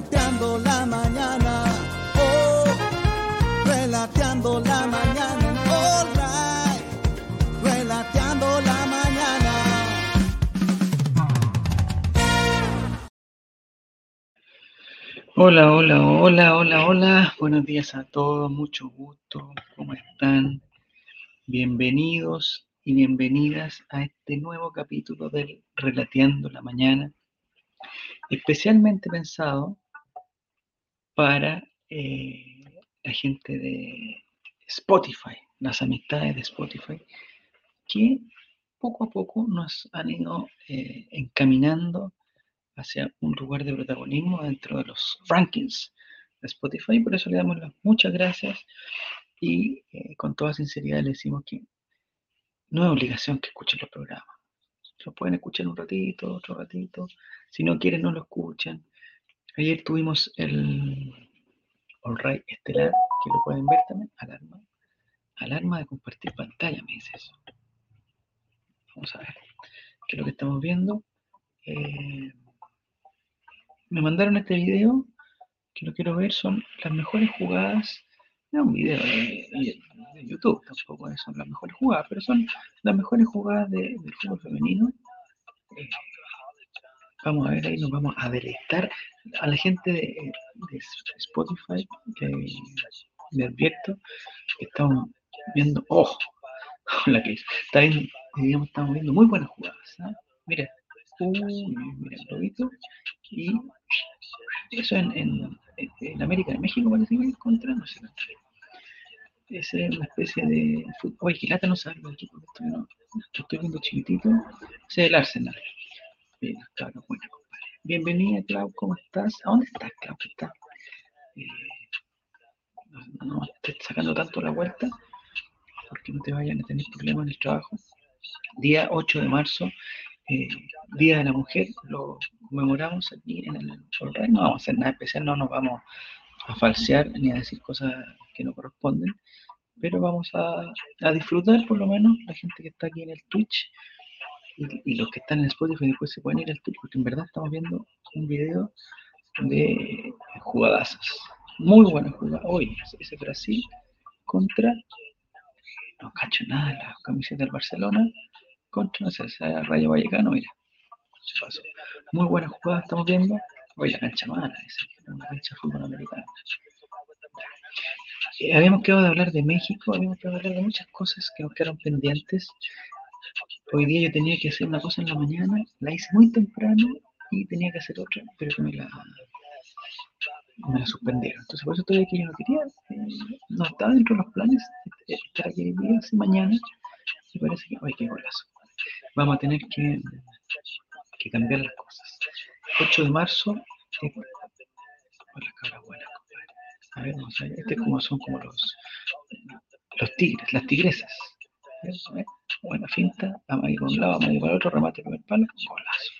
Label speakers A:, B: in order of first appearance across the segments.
A: relateando la mañana. Oh, relateando la mañana. All right, relateando la mañana.
B: Hola, hola, hola, hola, hola. Buenos días a todos, mucho gusto. ¿Cómo están? Bienvenidos y bienvenidas a este nuevo capítulo del Relateando la Mañana, especialmente pensado para eh, la gente de Spotify, las amistades de Spotify, que poco a poco nos han ido eh, encaminando hacia un lugar de protagonismo dentro de los rankings de Spotify. Por eso le damos las muchas gracias y eh, con toda sinceridad le decimos que no es obligación que escuchen los programas. Lo pueden escuchar un ratito, otro ratito. Si no quieren, no lo escuchan. Ayer tuvimos el All Right Estelar, que lo pueden ver también. Alarma. Alarma de compartir pantalla, me dice eso. Vamos a ver. ¿Qué es lo que estamos viendo? Eh, me mandaron este video que lo quiero ver. Son las mejores jugadas no un video de, de, YouTube, tampoco son las mejores jugadas, pero son las mejores jugadas de, fútbol femenino. Eh, vamos a ver ahí, nos vamos a deleitar a la gente de, Spotify, que me advierto que estamos viendo, oh, la que está viendo, digamos, estamos viendo muy buenas jugadas. ¿eh? Mira, uy, mira el lobito, y eso en, en, en, América de México parece que contra, no sé, es una especie de fútbol. Oye, Gilata no sabe el esto, no, estoy viendo chiquitito. Ese es el Arsenal. Claro, buena, compadre. Bienvenida, Clau, ¿cómo estás? ¿A dónde estás, Clau? ¿Qué está? Eh, no, no estés sacando tanto la vuelta porque no te vayan a tener problemas en el trabajo. Día 8 de marzo, eh, Día de la Mujer, lo conmemoramos aquí en el Solray. No vamos a hacer nada especial, no nos vamos a falsear ni a decir cosas que no corresponden, pero vamos a, a disfrutar por lo menos la gente que está aquí en el Twitch y, los que están en Spotify después se pueden ir al Twitch porque en verdad estamos viendo un video de jugadazas. Muy buena jugada. Hoy ese Brasil contra, no cacho nada, la camiseta del Barcelona contra, no sé, esa Rayo Vallecano, mira. Muy buena jugada estamos viendo. Hoy la cancha mala, esa, una cancha fútbol americano. Eh, habíamos quedado de hablar de México, habíamos quedado de hablar de muchas cosas que nos quedaron pendientes. Hoy día yo tenía que hacer una cosa en la mañana, la hice muy temprano y tenía que hacer otra, pero me la, me la suspendieron. Entonces por eso todavía que yo no quería, eh, no estaba dentro de los planes estar aquí hoy día, así mañana, y parece que, ay, qué golazo. Vamos a tener que, cambiar las cosas. 8 de marzo, eh, a ver, vamos a ver, este como son como los, los tigres, las tigresas. Buena finta, amague por un lado, amague para el otro, remate con el palo, golazo.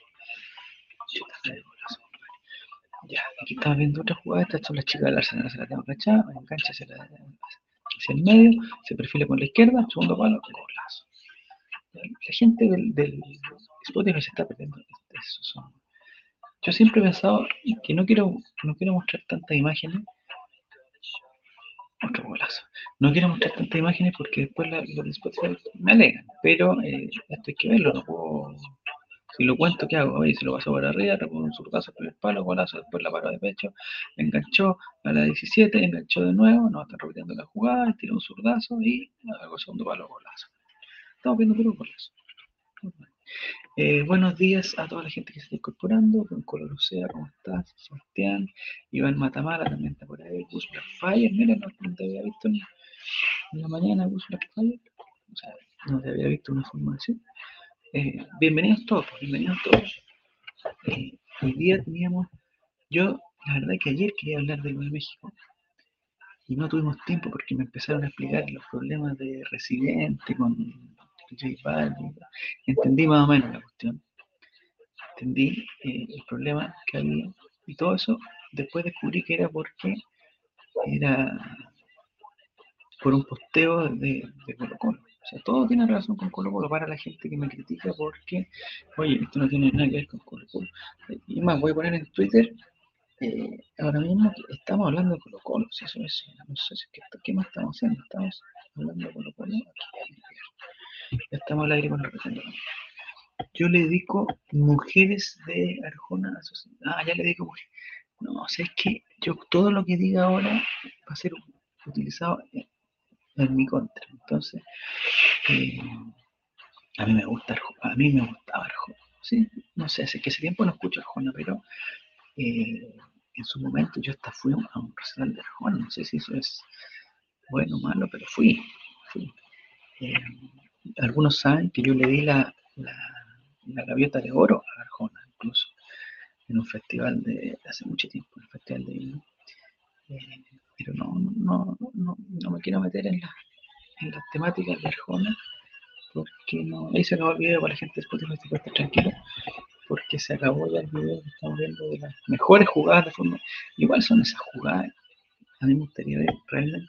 B: Ya, aquí estamos viendo otra jugada, estas son las chicas del Arsenal, se la tengo cachada, engancha hacia, la, hacia el medio, se perfila por la izquierda, segundo palo, golazo. La gente del, del Spotify se está perdiendo. Eso son. Yo siempre he pensado que no quiero, no quiero mostrar tantas imágenes otro golazo. No quiero mostrar tantas imágenes porque después los de me alegan, pero eh, esto hay que verlo, no puedo... Si lo cuento, ¿qué hago? Oye, se lo paso por arriba, repongo un zurdazo por el palo, golazo, después la paro de pecho, enganchó a la 17, enganchó de nuevo, no, está repitiendo la jugada, tira un zurdazo y hago segundo palo, golazo. Estamos viendo puro golazo. Eh, buenos días a toda la gente que se está incorporando. Don Color Ocea, ¿cómo estás? Sebastián, Iván Matamala también está por ahí. Gus Blackfire, mira, no, te había visto en, en la mañana, Gus Blackfire. O sea, no te había visto una formación. Eh, bienvenidos todos, bienvenidos todos. Eh, hoy día teníamos, yo, la verdad que ayer quería hablar del de México y no tuvimos tiempo porque me empezaron a explicar los problemas de residente con Entendí más o menos la cuestión, entendí eh, el problema que había y todo eso, después descubrí que era porque era por un posteo de, de Colo Colo. O sea, todo tiene relación con Colo Colo para la gente que me critica porque, oye, esto no tiene nada que ver con Colo Colo. Y más, voy a poner en Twitter eh, ahora mismo estamos hablando de Colo Colo, si eso es, no sé ¿qué, ¿qué más estamos haciendo? Estamos hablando de Colo Colo, estamos al aire con la presentación. Yo le dedico mujeres de Arjona, ah, ya le dedico mujeres. No, o sea, es que yo todo lo que diga ahora va a ser utilizado en, mi contra. Entonces, eh, a mí me gusta Arjona, a mí me gustaba Arjona. ¿sí? No sé, hace que ese tiempo no escucho Arjona, pero eh, en su momento yo hasta fui a un restaurante de Arjona, no sé si eso es bueno o malo, pero fui. Eh, algunos saben que yo le di la, la, gaviota de oro a Arjona, incluso, en un festival de, hace mucho tiempo, en el festival de eh, pero no, no, no, no, me quiero meter en, la, en las temáticas de Arjona, porque no, ahí se acabó el video para la gente de Spotify, estar tranquilo, porque se acabó ya el video estamos viendo de las mejores jugadas de fútbol. Igual son esas jugadas, a mí me gustaría ver realmente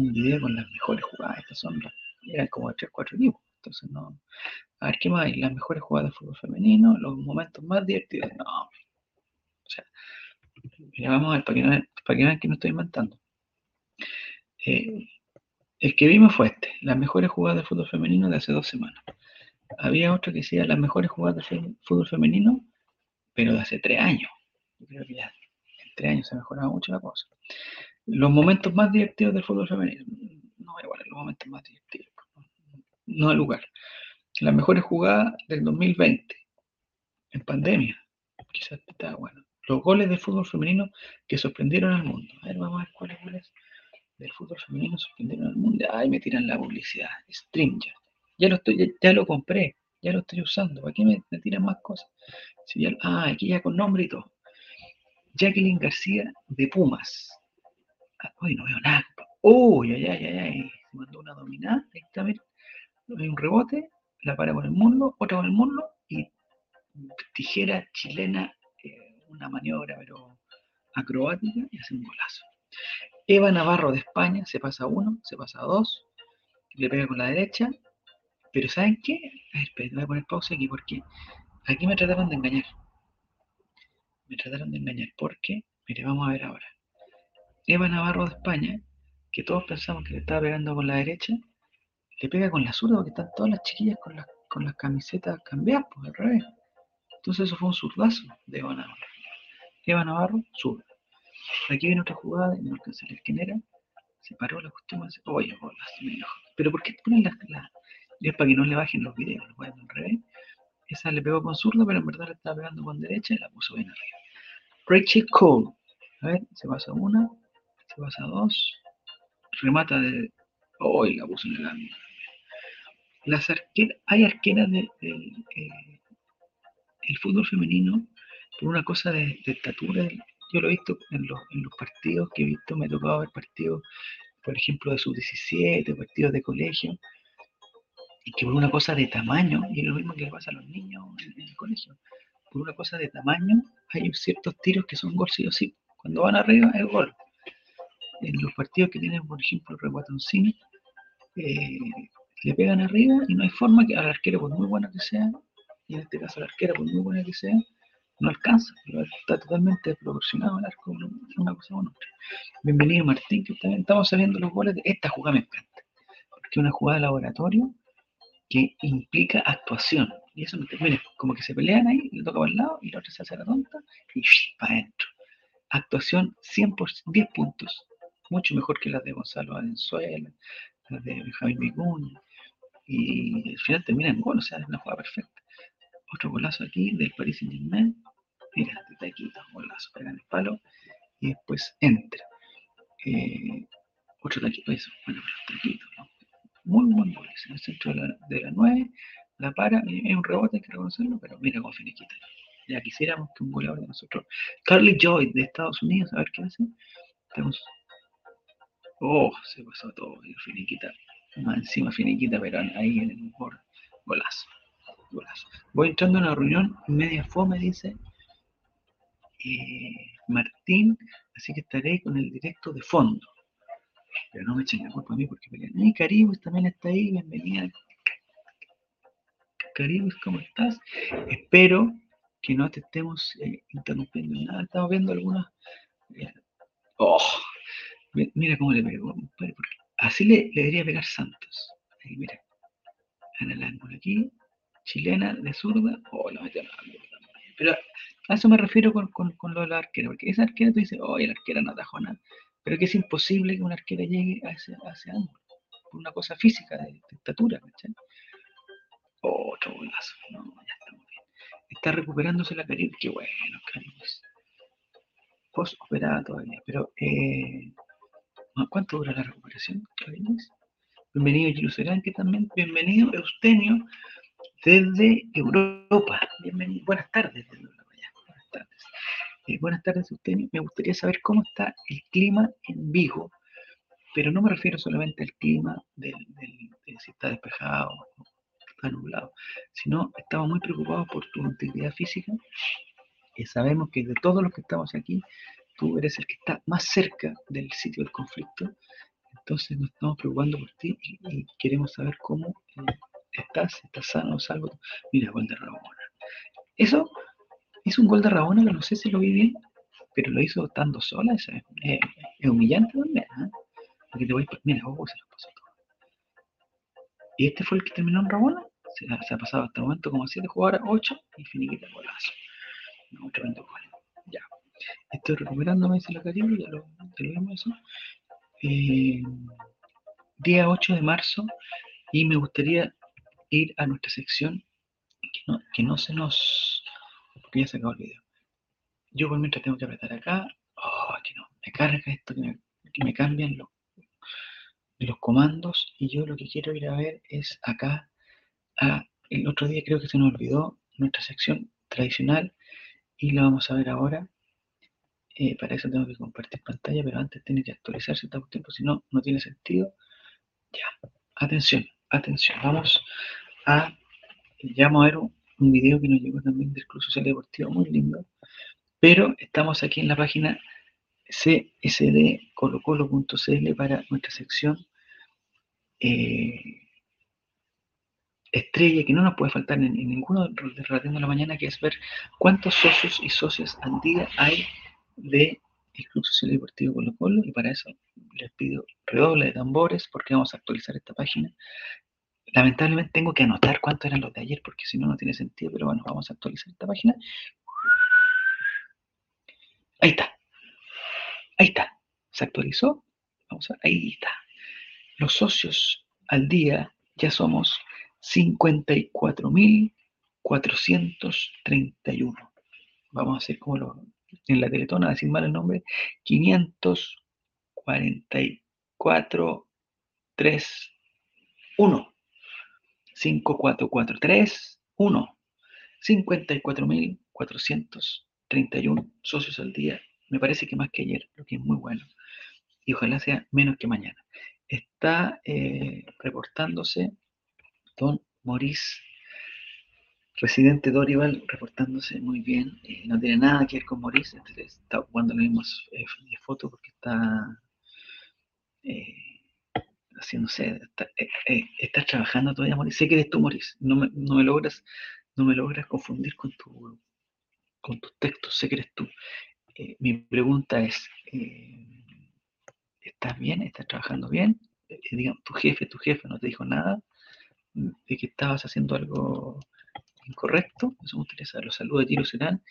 B: un, video con las mejores jugadas, estas son las, eran como 3, 4 equipos, entonces no, a ver qué más hay, las mejores jugadas de fútbol femenino, los momentos más divertidos, no, o sea, mira, vamos a ver, para que, para que vean que no estoy inventando. Eh, el que vimos fue este, las mejores jugadas de fútbol femenino de hace dos semanas. Había otro que decía las mejores jugadas de fútbol femenino, pero de hace tres años. Yo creo que ya en tres años se ha mejorado mucho la cosa. Los momentos más divertidos del fútbol femenino. No, igual, los momentos más divertidos. No hay lugar. Las mejores jugadas del 2020, en pandemia. Quizás está bueno. Los goles de fútbol femenino que sorprendieron al mundo. A ver, vamos a ver cuáles goles del fútbol femenino sorprendieron al mundo. Ay, me tiran la publicidad. Stringer. Ya lo, estoy, ya, lo compré, ya lo estoy usando. ¿Para qué me, tiran más cosas? Si ah, aquí ya con nombre y todo. Jacqueline García de Pumas. Ay, no veo nada. Uy, ay, ay, ay, ay. Se mandó una dominada. Ahí está, mira. Un rebote, la para con el mundo, otra con el mundo y tijera chilena, eh, una maniobra, pero acrobática y hace un golazo. Eva Navarro de España se pasa uno, se pasa dos, le pega con la derecha, pero ¿saben qué? A ver, espera, voy a poner pausa aquí porque aquí me trataron de engañar. Me trataron de engañar porque, mire, vamos a ver ahora. Eva Navarro de España, que todos pensamos que le estaba pegando con la derecha, le pega con la zurda porque están todas las chiquillas con las, con las camisetas cambiadas, pues al revés. Entonces eso fue un zurdazo de Eva Navarro. Eva Navarro, zurda. Aquí viene otra jugada, no alcanza leer quién era. Se paró la cuestión. Oye, hola, Pero ¿por qué ponen las, la, es para que no le bajen los videos, lo al revés. Esa le pegó con zurdo, pero en verdad le estaba pegando con derecha y la puso bien arriba. Rachel Cole. A ver, se pasa una, se pasa dos, remata de. Oh, la puso en el ángulo. Las arqueras, hay arqueras del de, eh, el fútbol femenino por una cosa de, estatura. Yo lo he visto en los, en los partidos que he visto, me ha tocado ver partidos, por ejemplo, de sub-17, partidos de colegio y que por una cosa de tamaño, y es lo mismo que le pasa a los niños en, el colegio, por una cosa de tamaño hay ciertos tiros que son gol sí o sí. Cuando van arriba es gol. En los partidos que tienen, por ejemplo, el Reguatoncini, eh, le pegan arriba y no hay forma que al arquero, por muy buena que sea, y en este caso la arquera, por muy buena que sea, no alcanza, está totalmente desproporcionado el arco, una cosa con otra. Bienvenido Martín, que también estamos saliendo los goles de esta jugada me encanta, porque es una jugada de laboratorio que implica actuación. Y eso, mira, como que se pelean ahí, le toca para el lado y la otra se hace la tonta y para adentro. Actuación 100%, 10 puntos. Mucho mejor que las de Gonzalo Valenzuela, las de Javier Vicuña. Y al final termina en gol, o sea, es una jugada perfecta. Otro golazo aquí del Paris Saint Germain. Mira, de taquito, golazo, pega en el palo y después entra. Eh, otro taquito, eso, bueno, taquito, ¿no? muy buen gol. En el centro de la, de 9, la para, es un rebote, hay que reconocerlo, pero mira cómo finiquita. Ya quisiéramos que un goleador de nosotros. Carly Joy de Estados Unidos, a ver qué hace. Estamos. Oh, se pasó todo, finiquita. Más encima finiquita, pero ahí en el borde. Golazo. Golazo. Voy entrando en una reunión media fome, dice eh, Martín, así que estaré con el directo de fondo. Pero no me echen la culpa a mí porque pelean. Y Caribus también está ahí, bienvenida. Caribus, ¿cómo estás? Espero que no te estemos eh, interrumpiendo en nada. Estamos viendo algunas. eh, oh, mira cómo le pegó. Así le, le debería pegar Santos. Ahí, mira. En el ángulo aquí. Chilena de zurda. Oh, la metió. Pero a eso me refiero con, con, con lo de la arquera. Porque esa arquera tú dices, oh, la arquera no atajó nada. Pero que es imposible que una arquera llegue a ese, a ese ángulo. Por una cosa física, de, de estatura, ¿cachai? Otro golazo. No, ya estamos bien. Está recuperándose la Caribe. Qué bueno, Caribe. Post operada todavía. Pero, eh, ¿a ¿cuánto dura la recuperación, Caribe? Bienvenido que también. Bienvenido Eustenio desde Europa. Bienvenido. Buenas tardes desde Europa. Buenas tardes. Eh, buenas tardes, Eustenio. Me gustaría saber cómo está el clima en Vigo, pero no me refiero solamente al clima de si está despejado o está nublado, sino estamos muy preocupados por tu integridad física sabemos que de todos los que estamos aquí, tú eres el que está más cerca del sitio del conflicto, entonces nos estamos preocupando por ti y, queremos saber cómo eh, estás, estás sano o salvo. Mira, gol de Rabona. Eso hizo un gol de Rabona que no sé si lo vi bien, pero lo hizo estando sola, es, eh, es humillante también. ¿ah? Porque te voy, mira, oh, se lo pasó todo. Y este fue el que terminó en Rabona. Se, ha- pasado hasta el momento como 7 jugadoras, 8 y finiquita golazo. No, tremendo gol. Ya. Estoy recuperándome, dice la Caribe, ya lo, vimos eso. Eh, día 8 de marzo y me gustaría ir a nuestra sección que no, que no se nos... porque ya se acabó el video. Yo por mientras tengo que apretar acá. Oh, que no, me carga esto, que me, que cambian los, los comandos y yo lo que quiero ir a ver es acá. el otro día creo que se nos olvidó nuestra sección tradicional y la vamos a ver ahora. Eh, para eso tengo que compartir pantalla, pero antes tiene que actualizarse el tiempo, si no, no tiene sentido. Ya, atención, atención. Vamos a, vamos a ver un, un video que nos llegó también del Club Social Deportivo, muy lindo. Pero estamos aquí en la página csdcolocolo.cl para nuestra sección eh, estrella que no nos puede faltar en, en ninguno de Relatiendo a la Mañana, que es ver cuántos socios y socias al día hay de Club Social Deportivo Colo Colo y para eso les pido redoble de tambores porque vamos a actualizar esta página. Lamentablemente tengo que anotar cuántos eran los de ayer porque si no, no tiene sentido, pero bueno, vamos a actualizar esta página. Ahí está. Ahí está. ¿Se actualizó? Vamos a. Ahí está. Los socios al día ya somos 54.431. Vamos a hacer como en la teletona, decir mal el nombre. 544 3 1 54431 1 54.431 socios al día. Me parece que más que ayer, lo que es muy bueno. Y ojalá sea menos que mañana. Está eh, reportándose don Maurice, residente Dorival, reportándose muy bien. Eh, no tiene nada que ver con Maurice, está ocupando las mismas eh, fotos porque está eh, haciéndose, está, eh, eh, está trabajando todavía, Maurice. Sé que eres tú, Maurice. No me, no me logras, no me logras confundir con tu con tus textos, sé que eres tú. Eh, mi pregunta es, eh, ¿estás bien? ¿Estás trabajando bien? Eh, digamos, tu jefe, tu jefe no te dijo nada de que estabas haciendo algo incorrecto. Eso me saber. Los saludos de Giro Serán,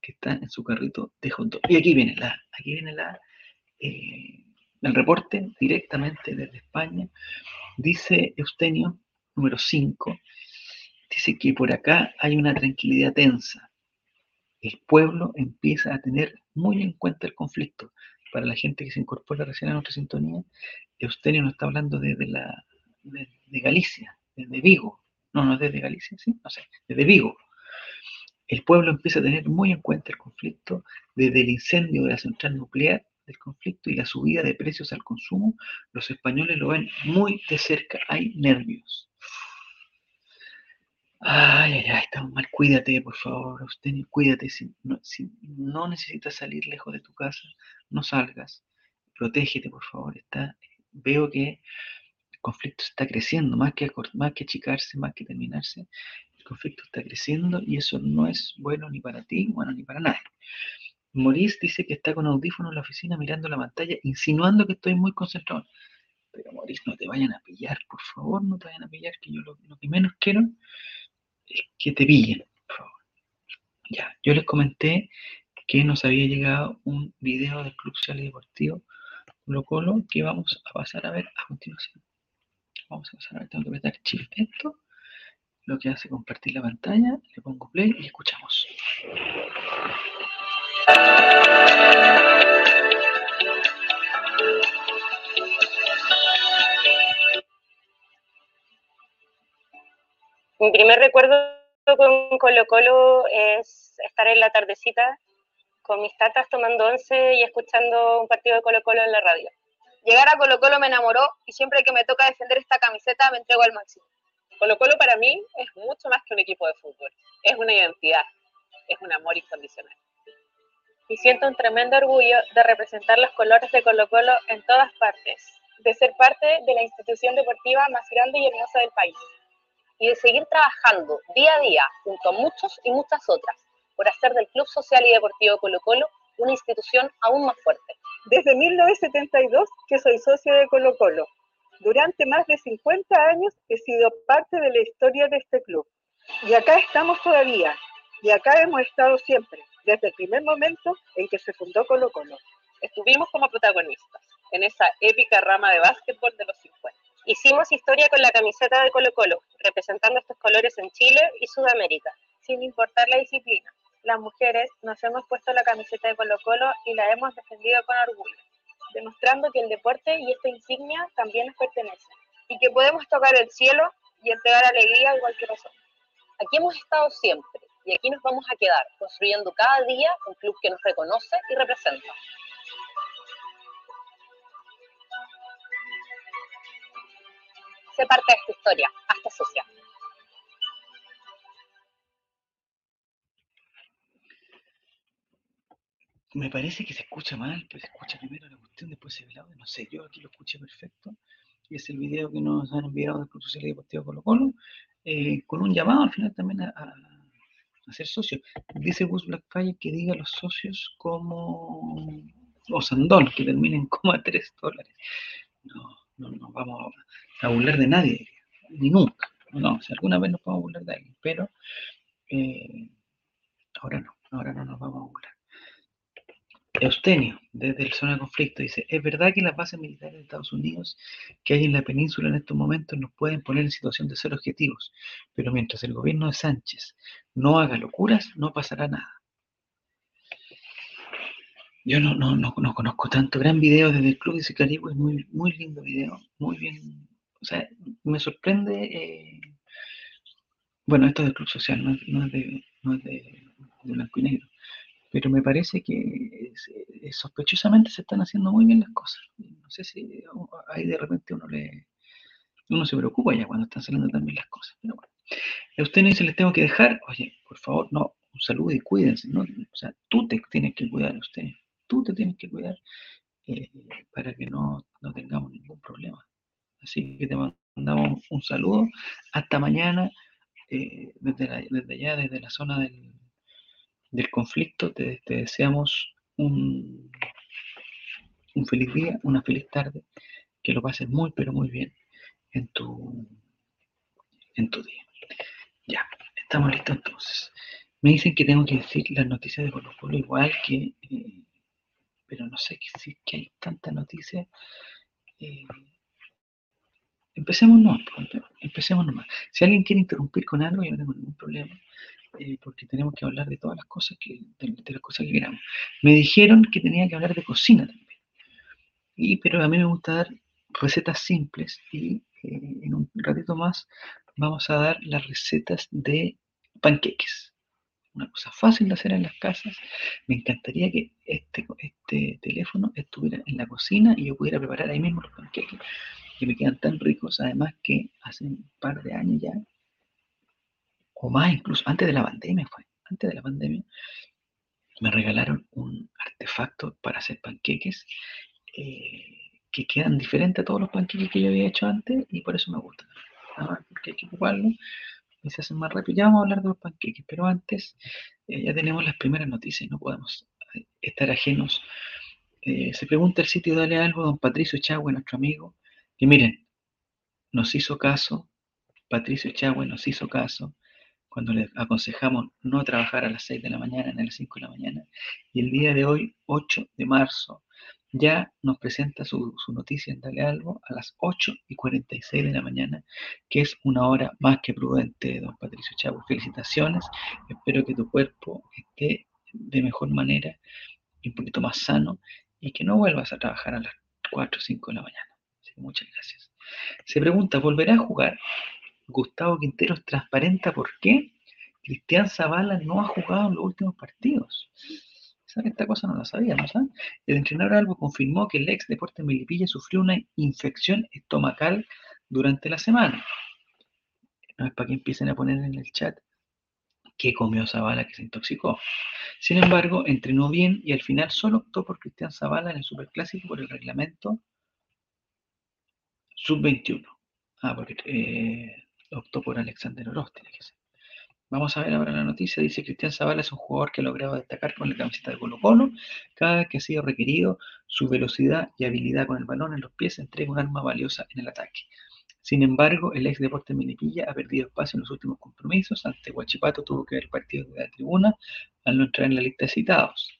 B: que está en su carrito de dog. Y aquí viene la, aquí viene la, eh, el reporte directamente desde España. Dice Eustenio, número 5, dice que por acá hay una tranquilidad tensa el pueblo empieza a tener muy en cuenta el conflicto. Para la gente que se incorpora recién a nuestra sintonía, Eustenio nos está hablando desde la, de Galicia, desde Vigo. No, no desde Galicia, sí, no sé, desde Vigo. El pueblo empieza a tener muy en cuenta el conflicto desde el incendio de la central nuclear del conflicto y la subida de precios al consumo. Los españoles lo ven muy de cerca, hay nervios. Ay, ay, ay, estamos mal. Cuídate, por favor, usted cuídate. Si no, si no necesitas salir lejos de tu casa, no salgas. Protégete, por favor. Está, veo que conflicto está creciendo, más que, más que achicarse, más que terminarse. El conflicto está creciendo y eso no es bueno ni para ti, bueno, ni para nadie. Maurice dice que está con audífono en la oficina mirando la pantalla, insinuando que estoy muy concentrado. Pero Maurice, no te vayan a pillar, por favor, no te vayan a pillar, que yo lo, lo que menos quiero es que te pillen, por favor. Ya, yo les comenté que nos había llegado un video del Club Social y Deportivo Colo Colo que vamos a pasar a ver a continuación. Vamos a pasar a ver, tengo que apretar shift esto, lo que hace compartir la pantalla, le pongo play y escuchamos.
C: Mi primer recuerdo con Colo Colo es estar en la tardecita con mis tatas tomando once y escuchando un partido de Colo Colo en la radio.
D: Llegar a Colo Colo me enamoró y siempre que me toca defender esta camiseta me entrego al máximo.
E: Colo Colo para mí es mucho más que un equipo de fútbol, es una identidad, es un amor incondicional.
C: Y siento un tremendo orgullo de representar los colores de Colo Colo en todas partes,
F: de ser parte de la institución deportiva más grande y hermosa del país.
G: Y de seguir trabajando día a día junto a muchos y muchas otras por hacer del Club Social y Deportivo Colo Colo una institución aún más fuerte.
H: Desde 1972 que soy socio de Colo Colo. Durante más de 50 años he sido parte de la historia de este club. Y acá estamos todavía. Y acá hemos estado siempre, desde el primer momento en que se fundó Colo Colo.
E: Estuvimos como protagonistas en esa épica rama de básquetbol de los 50.
C: Hicimos historia con la camiseta de Colo Colo, representando estos colores en Chile y Sudamérica,
F: sin importar la disciplina las mujeres nos hemos puesto la camiseta de Colo Colo y la hemos defendido con orgullo, demostrando que el deporte y esta insignia también nos pertenecen y que podemos tocar el cielo y entregar alegría igual que nosotros.
G: Aquí hemos estado siempre y aquí nos vamos a quedar, construyendo cada día un club que nos reconoce y representa. Sé parte de esta historia, hasta social.
B: Me parece que se escucha mal, pues se escucha primero la cuestión, después se ve el audio. No sé, yo aquí lo escuché perfecto. Y es el video que nos han enviado del Club Social y Deportivo Colo Colo, eh, con un llamado al final también a, a, ser socios. Dice Gus Blackfire que diga a los socios como o Sandón, que terminen como a 3 dólares. No, no nos vamos a burlar de nadie, ni nunca. No, si alguna vez nos podemos burlar de alguien, pero eh, ahora no, ahora no nos vamos a burlar. Eustenio, desde el zona de conflicto, dice, es verdad que las bases militares de Estados Unidos que hay en la península en estos momentos nos pueden poner en situación de ser objetivos, pero mientras el gobierno de Sánchez no haga locuras, no pasará nada. Yo no, no, no, conozco tanto. Gran video desde el Club de Caribe, es muy, muy lindo video, muy bien. O sea, me sorprende. Eh, bueno, esto es del Club Social, no, es, de, no es de blanco y negro pero me parece que sospechosamente se están haciendo muy bien las cosas. No sé si ahí de repente uno le uno se preocupa ya cuando están saliendo tan bien las cosas. Pero bueno, a usted no dice les tengo que dejar, oye, por favor, no, un saludo y cuídense, ¿no? O sea, tú te tienes que cuidar usted, tú te tienes que cuidar eh, para que no, no tengamos ningún problema. Así que te mandamos un saludo. Hasta mañana, eh, desde, desde allá, desde la zona del, del conflicto, te, deseamos un, un, feliz día, una feliz tarde, que lo pases muy, pero muy bien en tu, en tu día. Ya, estamos listos entonces. Me dicen que tengo que decir las noticias de Colo Colo igual que, eh, pero no sé si es que hay tantas noticias. Eh, empecemos nomás, pues, empecemos nomás. Si alguien quiere interrumpir con algo, yo no tengo ningún problema. Eh, porque tenemos que hablar de todas las cosas que, de, las cosas que queramos. Me dijeron que tenía que hablar de cocina también. Y, pero a mí me gusta dar recetas simples y eh, en un ratito más vamos a dar las recetas de panqueques. Una cosa fácil de hacer en las casas. Me encantaría que este, este teléfono estuviera en la cocina y yo pudiera preparar ahí mismo los panqueques, que me quedan tan ricos. Además que hace un par de años ya o más incluso, antes de la pandemia fue, antes de la pandemia, me regalaron un artefacto para hacer panqueques eh, que quedan diferentes a todos los panqueques que yo había hecho antes y por eso me gustan. porque hay que ocuparlo y se hacen más rápido. Ya vamos a hablar de los panqueques, pero antes eh, ya tenemos las primeras noticias, no podemos eh, estar ajenos. Se pregunta el sitio Dale Algo, don Patricio Chagüe, nuestro amigo, que miren, nos hizo caso, Patricio Chagüe nos hizo caso cuando le aconsejamos no trabajar a las 6 de la mañana, ni a las 5 de la mañana, y el día de hoy, 8 de marzo, ya nos presenta su, noticia en Dale Algo a las 8 y 46 de la mañana, que es una hora más que prudente, don Patricio Chavo. Felicitaciones, espero que tu cuerpo esté de mejor manera y un poquito más sano y que no vuelvas a trabajar a las 4 o 5 de la mañana. muchas gracias. Se pregunta, ¿volverá a jugar? Gustavo Quinteros transparenta por qué Cristian Zavala no ha jugado en los últimos partidos. Esta cosa no la sabía, ¿no saben? El entrenador Albo confirmó que el ex Deporte Melipilla sufrió una infección estomacal durante la semana. No es para que empiecen a poner en el chat que comió Zavala que se intoxicó. Sin embargo, entrenó bien y al final solo optó por Cristian Zavala en el Superclásico por el reglamento sub-21. Ah, porque eh, optó por Alexander Oroz, tiene que ser. Vamos a ver ahora la noticia. Dice Cristian Zavala es un jugador que ha logrado destacar con la camiseta de Colo Colo. Cada vez que ha sido requerido, su velocidad y habilidad con el balón en los pies entrega un arma valiosa en el ataque. Sin embargo, el ex Deporte Melipilla ha perdido espacio en los últimos compromisos. Ante Huachipato tuvo que ver partido de la tribuna al no entrar en la lista de citados.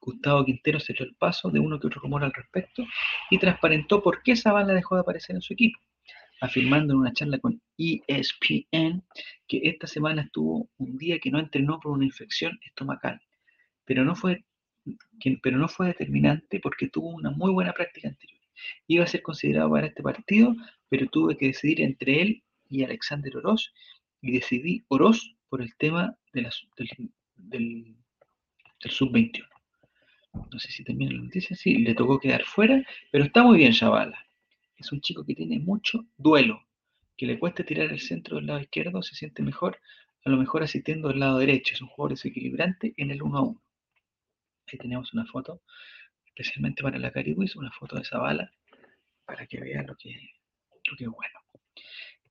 B: Gustavo Quintero se dio el paso de uno que otro rumor al respecto y transparentó por qué Zavala dejó de aparecer en su equipo afirmando en una charla con ESPN que esta semana estuvo un día que no entrenó por una infección estomacal, pero no fue, pero no fue determinante porque tuvo una muy buena práctica anterior. Iba a ser considerado para este partido, pero tuve que decidir entre él y Alexander Oroz y decidí Oroz por el tema del, del sub-21. No sé si también lo noticia, sí, le tocó quedar fuera, pero está muy bien Chavala es un chico que tiene mucho duelo, que le cuesta tirar el centro del lado izquierdo, se siente mejor, a lo mejor asistiendo del lado derecho. Es un jugador desequilibrante en el 1 a 1. Ahí tenemos una foto, especialmente para la Cariwis, una foto de esa bala, para que vean lo que, es bueno.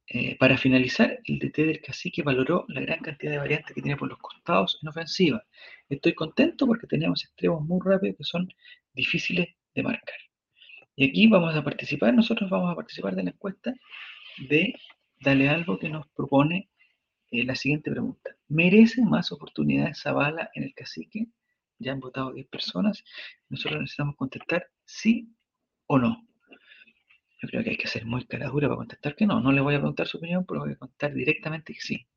B: Eh, para finalizar, el DT del cacique valoró la gran cantidad de variantes que tiene por los costados en ofensiva. Estoy contento porque tenemos extremos muy rápidos que son difíciles de marcar. Y aquí vamos a participar, nosotros vamos a participar de la encuesta de Dale Algo que nos propone eh, la siguiente pregunta. ¿Merece más oportunidades Zavala en el cacique? Ya han votado 10 personas. Nosotros necesitamos contestar sí o no. Yo creo que hay que ser muy caradura para contestar que no. No le voy a preguntar su opinión, pero voy a contestar directamente que sí.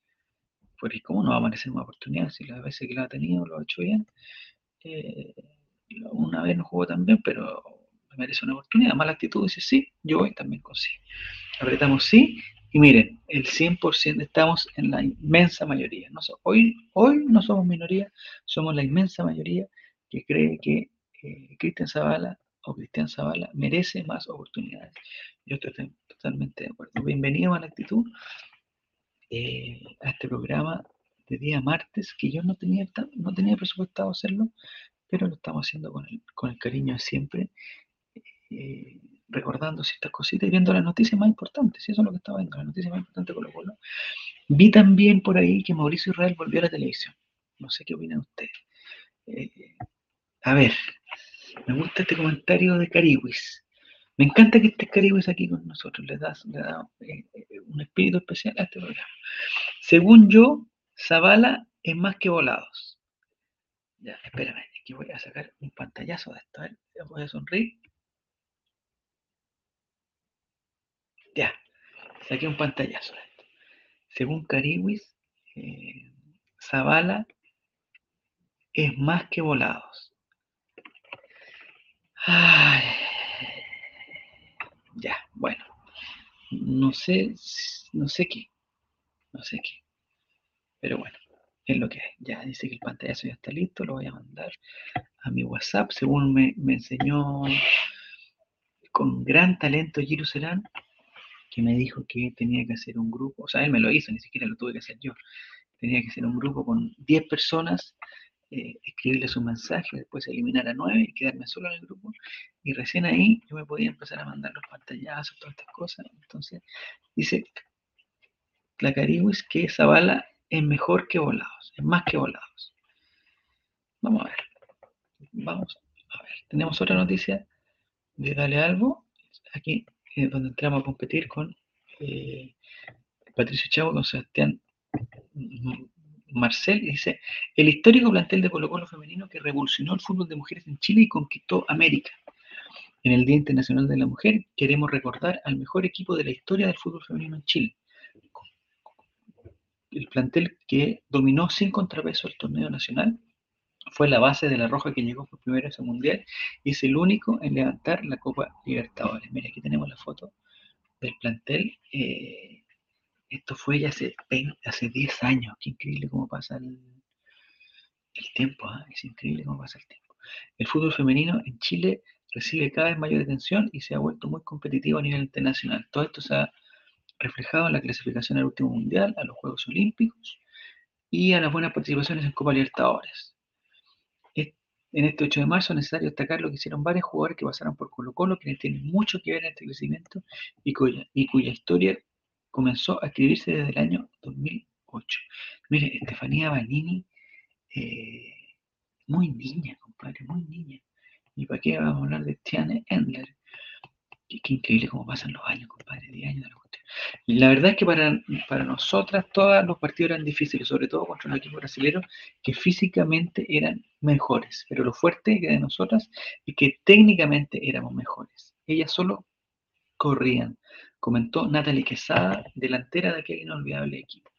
B: Porque ¿cómo no va a merecer más oportunidades si las veces que lo ha tenido lo ha hecho bien? Eh, una vez no jugó tan bien, pero me merece una oportunidad. Mala actitud dice sí, yo voy también con sí. Apretamos sí y miren, el 100% estamos en la inmensa mayoría. No hoy, hoy no somos minoría, somos la inmensa mayoría que cree que eh, Cristian Zavala o Cristian Zavala merece más oportunidades. Yo estoy totalmente de acuerdo. Bienvenido a la actitud eh, a este programa de día martes, que yo no tenía, no tenía presupuestado hacerlo, pero lo estamos haciendo con el, con el cariño de siempre eh, recordando ciertas cositas y viendo las noticias más importantes. Y eso es lo que estaba viendo, las noticias más importantes con Colo Vi también por ahí que Mauricio Israel volvió a la televisión. No sé qué opinan ustedes. Eh, a ver, me gusta este comentario de Cariwis. Me encanta que esté Cariwis aquí con nosotros. Le da, le da eh, un espíritu especial a este programa. Según yo, Zavala es más que volados. Ya, espérame, aquí voy a sacar un pantallazo de esto. ¿eh? Voy a sonreír. Ya, saqué un pantallazo. Según Cariwis, eh, Zavala es más que volados. ya, bueno. No sé, no sé qué. No sé qué. Pero bueno, es lo que hay. Ya dice que el pantallazo ya está listo. Lo voy a mandar a mi WhatsApp. Según me, me enseñó con gran talento Giru que me dijo que tenía que hacer un grupo, o sea, él me lo hizo, ni siquiera lo tuve que hacer yo. Tenía que hacer un grupo con 10 personas, eh, escribirles un mensaje, después eliminar a 9 y quedarme solo en el grupo. Y recién ahí yo me podía empezar a mandar los pantallazos, todas estas cosas. Entonces, dice, la Cariwis que Zavala es mejor que volados, es más que volados. Vamos a ver. Vamos a ver. Tenemos otra noticia de Dale Albo, aquí eh, donde entramos a competir con eh, Patricio Chavo, con Sebastián Marcel, y dice, el histórico plantel de Colo Colo femenino que revolucionó el fútbol de mujeres en Chile y conquistó América. En el Día Internacional de la Mujer queremos recordar al mejor equipo de la historia del fútbol femenino en Chile. El plantel que dominó sin contrapeso el torneo nacional fue la base de la Roja que llegó por primera vez al Mundial y es el único en levantar la Copa Libertadores. Mira, aquí tenemos la foto del plantel. Eh, esto fue ya hace, 20, hace 10 años. Qué increíble cómo pasa el, el tiempo. ¿ah? Es increíble cómo pasa el tiempo. El fútbol femenino en Chile recibe cada vez mayor atención y se ha vuelto muy competitivo a nivel internacional. Todo esto se ha reflejado en la clasificación al último mundial, a los Juegos Olímpicos y a las buenas participaciones en Copa Libertadores. En este 8 de marzo es necesario destacar lo que hicieron varios jugadores que pasaron por Colo Colo, quienes tienen mucho que ver en este crecimiento y cuya, historia comenzó a escribirse desde el año 2008. Mire, Estefanía Banini, eh, muy niña, compadre, muy niña. ¿Y para qué vamos a hablar de Tiane Endler? Qué, qué increíble cómo pasan los años, compadre, 10 años de la. Y la verdad es que para, para nosotras todos los partidos eran difíciles, sobre todo contra los equipos brasileños que físicamente eran mejores. Pero lo fuerte que de nosotras es que técnicamente éramos mejores. Ellas solo corrían, comentó Natalie Quesada, delantera de aquel inolvidable equipo.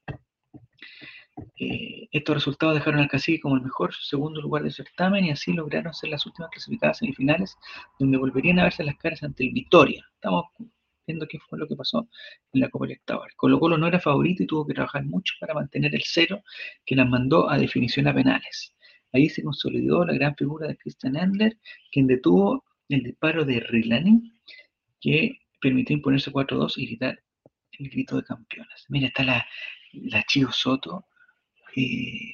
B: Eh, estos resultados dejaron al Cacique como el mejor segundo lugar del certamen y así lograron ser las últimas clasificadas semifinales, donde volverían a verse las caras ante el Vitoria. Estamos viendo qué fue lo que pasó en la Copa Libertadores. Colo Colo no era favorito y tuvo que trabajar mucho para mantener el cero que las mandó a definición a penales. Ahí se consolidó la gran figura de Christian Endler, quien detuvo el disparo de Rilani, que permitió imponerse 4-2 y gritar el grito de campeonas. Mira, está la, la Chio Soto. Eh,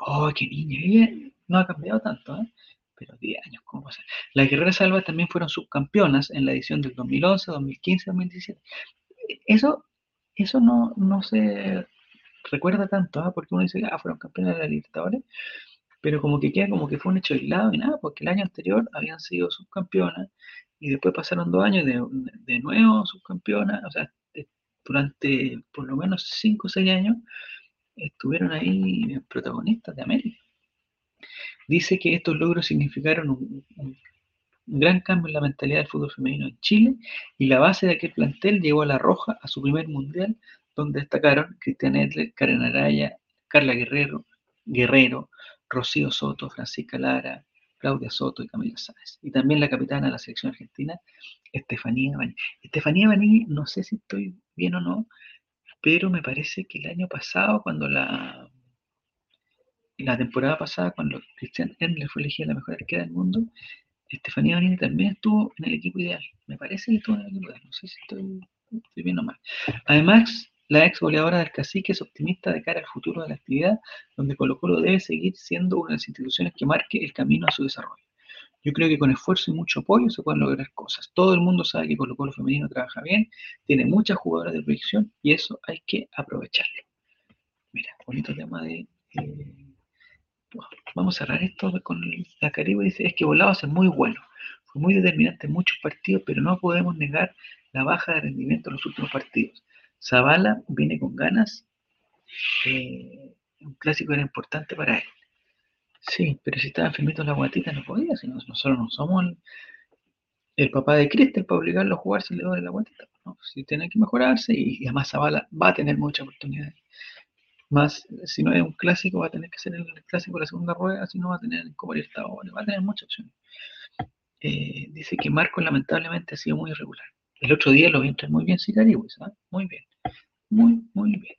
B: oh, qué niña. Ella no ha cambiado tanto, ¿eh? pero 10 años, ¿cómo pasa? Las Guerreras Salvas también fueron subcampeonas en la edición del 2011, 2015, 2017. Eso, eso no, no se recuerda tanto, ¿eh? porque uno dice, ah, fueron campeonas de la Libertadores, pero como que queda como que fue un hecho aislado y nada, porque el año anterior habían sido subcampeonas y después pasaron dos años de, de nuevo subcampeonas, o sea, durante por lo menos 5 o 6 años estuvieron ahí protagonistas de América. Dice que estos logros significaron un, gran cambio en la mentalidad del fútbol femenino en Chile y la base de aquel plantel llevó a La Roja a su primer mundial, donde destacaron Cristian Edler, Karen Araya, Carla Guerrero, Guerrero, Rocío Soto, Francisca Lara, Claudia Soto y Camila Sáez. Y también la capitana de la selección argentina, Estefanía Bani. Estefanía Bani, no sé si estoy bien o no, pero me parece que el año pasado, cuando la, la temporada pasada, cuando Christian Endler fue elegida la mejor arquera del mundo, Estefanía Banini también estuvo en el equipo ideal. Me parece que estuvo en el equipo ideal. No sé si estoy, estoy bien o mal. Además, la ex goleadora del cacique es optimista de cara al futuro de la actividad, donde Colo Colo debe seguir siendo una de las instituciones que marque el camino a su desarrollo. Yo creo que con esfuerzo y mucho apoyo se pueden lograr cosas. Todo el mundo sabe que Colo Colo femenino trabaja bien, tiene muchas jugadoras de proyección y eso hay que aprovecharlo. Mira, bonito tema de... Eh, vamos a cerrar esto con la Caribe. Dice, es que Volados es muy bueno. Fue muy determinante en muchos partidos, pero no podemos negar la baja de rendimiento en los últimos partidos. Zavala viene con ganas. Eh, un clásico era importante para él. Sí, pero si estaba enfermito la guatita no podía, si nosotros no somos el, el papá de Cristel para obligarlo a jugar si le duele la guatita. ¿no? Si tiene que mejorarse y, además Zavala va a tener muchas oportunidades. Más, si no es un clásico, va a tener que ser el clásico de la segunda rueda, si no va a tener como el ahora, va a tener muchas opciones. Eh, dice que Marco lamentablemente ha sido muy irregular. El otro día lo vi entrar muy bien Sicarius, ¿sabes? Muy bien. Muy, muy bien.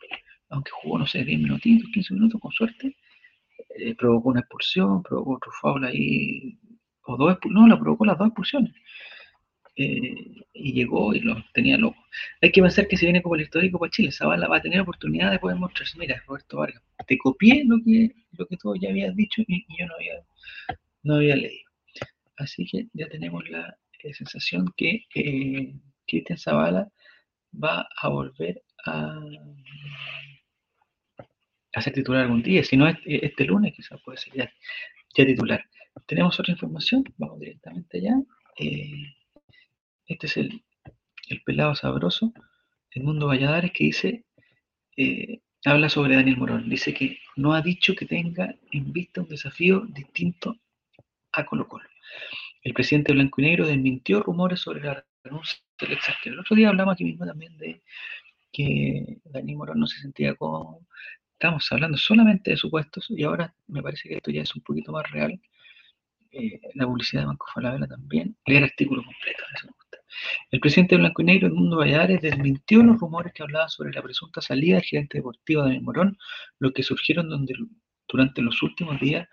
B: Aunque jugó, no sé, 10 minutitos, 15 minutos, con suerte, eh, provocó una expulsión, provocó otro foul ahí, o dos no, la provocó las dos expulsiones. Eh, y llegó y lo tenía loco. Hay que pensar que si viene como el histórico para Chile, Zavala va a tener oportunidad de poder mostrarse, mira, Roberto Vargas, te copié lo que, lo que tú ya habías dicho y, yo no había, no había leído. Así que ya tenemos la eh, sensación que Cristian Zavala va a volver a, a ser titular algún día. Si no, este, este lunes quizás puede ser ya, titular. Tenemos otra información, vamos directamente allá. Eh, este es el, el, pelado sabroso, el mundo Valladares, que dice, eh, habla sobre Daniel Morón. Dice que no ha dicho que tenga en vista un desafío distinto a Colo Colo. El presidente Blanco y Negro desmintió rumores sobre la renuncia del ex El otro día hablamos aquí mismo también de que Daniel Morón no se sentía como... Estamos hablando solamente de supuestos y ahora me parece que esto ya es un poquito más real. Eh, la publicidad de Banco Falabella también. Leer artículo completo, eso me gusta. El presidente de Blanco y Negro, Edmundo Valladares, desmintió los rumores que hablaban sobre la presunta salida del gerente deportivo Daniel Morón, lo que surgieron durante los últimos días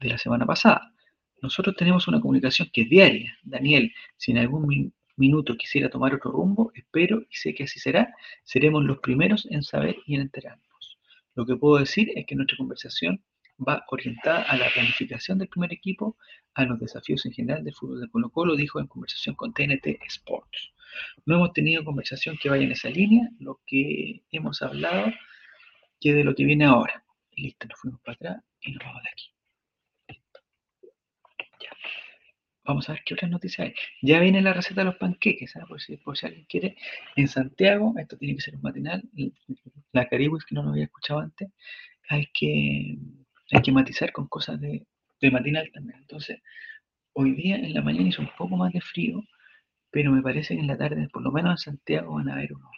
B: de la semana pasada. Nosotros tenemos una comunicación que es diaria. Daniel, si en algún minuto quisiera tomar otro rumbo, espero y sé que así será, seremos los primeros en saber y en enterarnos. Lo que puedo decir es que nuestra conversación va orientada a la planificación del primer equipo, a los desafíos en general del fútbol de Colo Colo, dijo en conversación con TNT Sports. No hemos tenido conversación que vaya en esa línea, lo que hemos hablado que de lo que viene ahora. Y listo, nos fuimos para atrás y nos vamos de aquí. Vamos a ver qué otras noticias hay. Ya viene la receta de los panqueques, ¿ah? por, si, por si alguien quiere. En Santiago, esto tiene que ser un matinal, la Caribus que no lo había escuchado antes, hay que, hay que matizar con cosas de, de matinal también. Entonces, hoy día en la mañana hizo un poco más de frío, pero me parece que en la tarde, por lo menos en Santiago, van a haber unos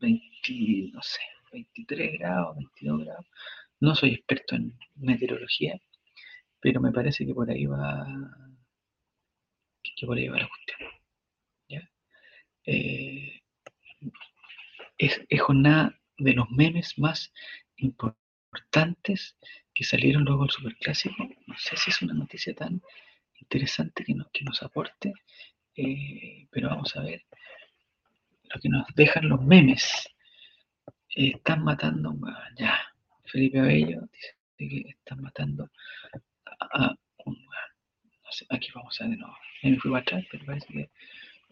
B: 20, no sé, 23 grados, 22 grados. No soy experto en meteorología, pero me parece que por ahí va que por ahí va la cuestión. Eh, es, es, jornada de los memes más importantes que salieron luego del superclásico. No sé si es una noticia tan interesante que nos, que nos aporte, eh, pero vamos a ver lo que nos dejan los memes. Están matando, ya, Felipe Abello dice que están matando a, un aquí vamos a ver de nuevo. Me fui para atrás, pero parece que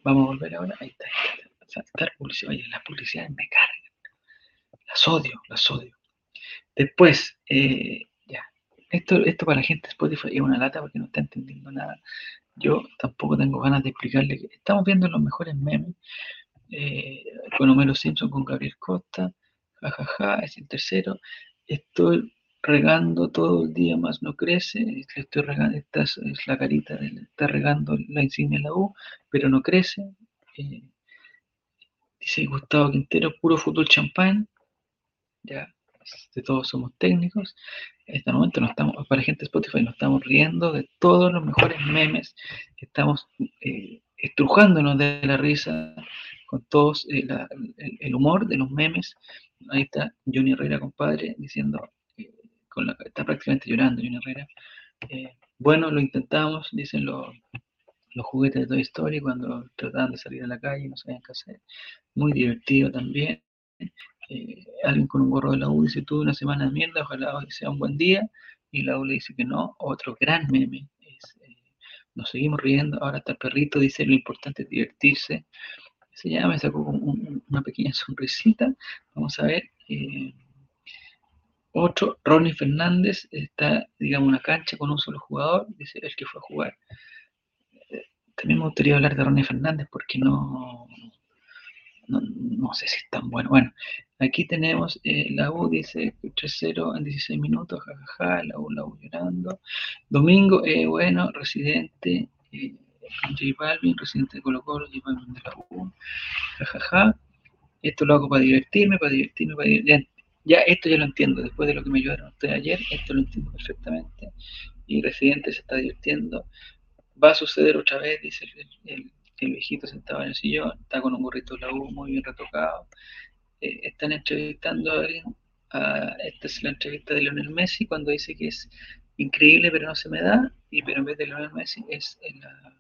B: vamos a volver ahora. Ahí está, ahí está. publicidad. Oye, las publicidades me cargan. Las odio, las odio. Después, eh, ya. Esto, esto para la gente de Spotify es una lata porque no está entendiendo nada. Yo tampoco tengo ganas de explicarle que estamos viendo los mejores memes. Eh, con Homero Simpson, con Gabriel Costa, jajaja, es el tercero. Estoy regando todo el día más no crece, estoy regando, esta es, la carita, está regando la insignia de la U, pero no crece. Eh, dice Gustavo Quintero, puro fútbol champán, ya de todos somos técnicos. En este momento no estamos, para gente de Spotify, nos estamos riendo de todos los mejores memes, estamos eh, estrujándonos de la risa con todos eh, el, el humor de los memes. Ahí está Johnny Herrera, compadre, diciendo está prácticamente llorando Johnny Herrera. Eh, bueno, lo intentamos, dicen los, los juguetes de Toy Story cuando trataban de salir a la calle no sabían qué hacer. Muy divertido también. Eh, alguien con un gorro de la U dice, tuve una semana de mierda, ojalá hoy sea un buen día. Y la U le dice que no. Otro gran meme. Eh, nos seguimos riendo. Ahora está el perrito, dice, lo importante es divertirse. Se llama, me sacó una pequeña sonrisita. Vamos a ver. Otro, Ronnie Fernández, está, digamos, una cancha con un solo jugador, dice el que fue a jugar. Eh, también me gustaría hablar de Ronnie Fernández porque no, no, sé si es tan bueno. Bueno, aquí tenemos eh, la U, dice 3-0 en 16 minutos, jajaja, la U, la U llorando. Domingo, eh, bueno, residente, eh, J Balvin, residente de Colo Colo, J Balvin de la U, jajaja. Esto lo hago para divertirme, para divertirme, para divertirme. Ya esto ya lo entiendo, después de lo que me ayudaron ustedes ayer, esto lo entiendo perfectamente. Y Residente se está divirtiendo. Va a suceder otra vez, dice el, viejito sentado en el sillón, está con un gorrito de la U muy bien retocado. Eh, están entrevistando a alguien, esta es la entrevista de Lionel Messi cuando dice que es increíble pero no se me da, y pero en vez de Lionel Messi es la...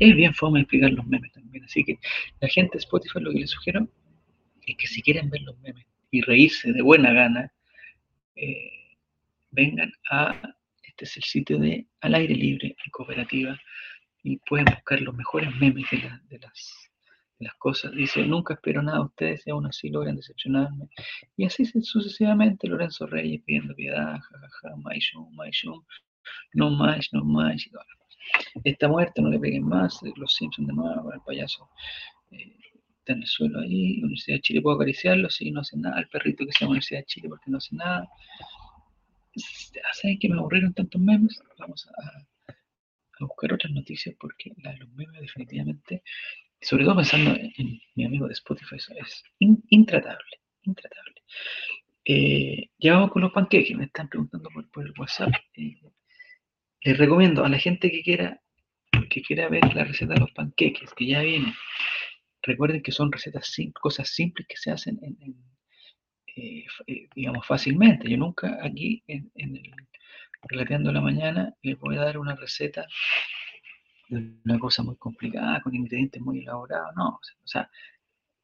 B: Es bien fome explicar los memes también, así que la gente de Spotify lo que les sugiero es que si quieren ver los memes y reírse de buena gana, eh, vengan a, este es el sitio de Al Aire Libre en Cooperativa y pueden buscar los mejores memes de, las, las cosas. Dice, nunca espero nada de ustedes y aún así logran decepcionarme. Y así sucesivamente Lorenzo Reyes pidiendo piedad, jajaja, Maishum, Maishum, no más, no más. Y. Está muerto, no le peguen más. Los Simpsons de nuevo, el payaso eh, está en el suelo ahí. Universidad de Chile, ¿puedo acariciarlo? Sí, no hace nada. El perrito que se llama Universidad de Chile porque no hace nada. ¿Saben que me aburrieron tantos memes? Vamos a, buscar otras noticias porque la de los memes definitivamente, sobre todo pensando en, mi amigo de Spotify, es intratable, intratable. Eh, ya vamos con los panqueques, me están preguntando por, el WhatsApp. Eh, les recomiendo a la gente que quiera que quiera ver la receta de los panqueques, que ya viene. Recuerden que son recetas, cosas simples que se hacen en, eh, digamos, fácilmente. Yo nunca aquí en, en el relateando la mañana, les voy a dar una receta de una cosa muy complicada, con ingredientes muy elaborados, no, o sea,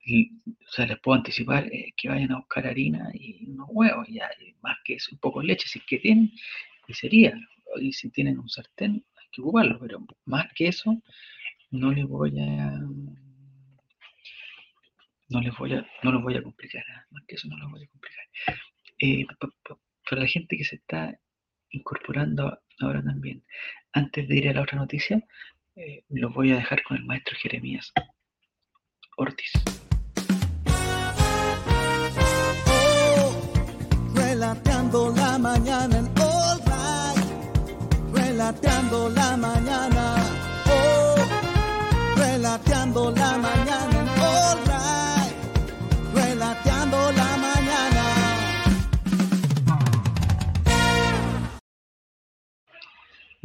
B: o sea les puedo anticipar eh, que vayan a buscar harina y unos huevos, y más que eso, un poco de leche, si es que tienen, y sería, y si tienen un sartén, hay que ocuparlo, pero más que eso, no les voy a no les voy a no les voy a complicar más que eso no les voy a complicar eh, para la gente que se está incorporando ahora también. Antes de ir a la otra noticia, eh, los voy a dejar con el maestro Jeremías Ortiz.
A: Oh, relateando la mañana en All Right. Relateando la mañana.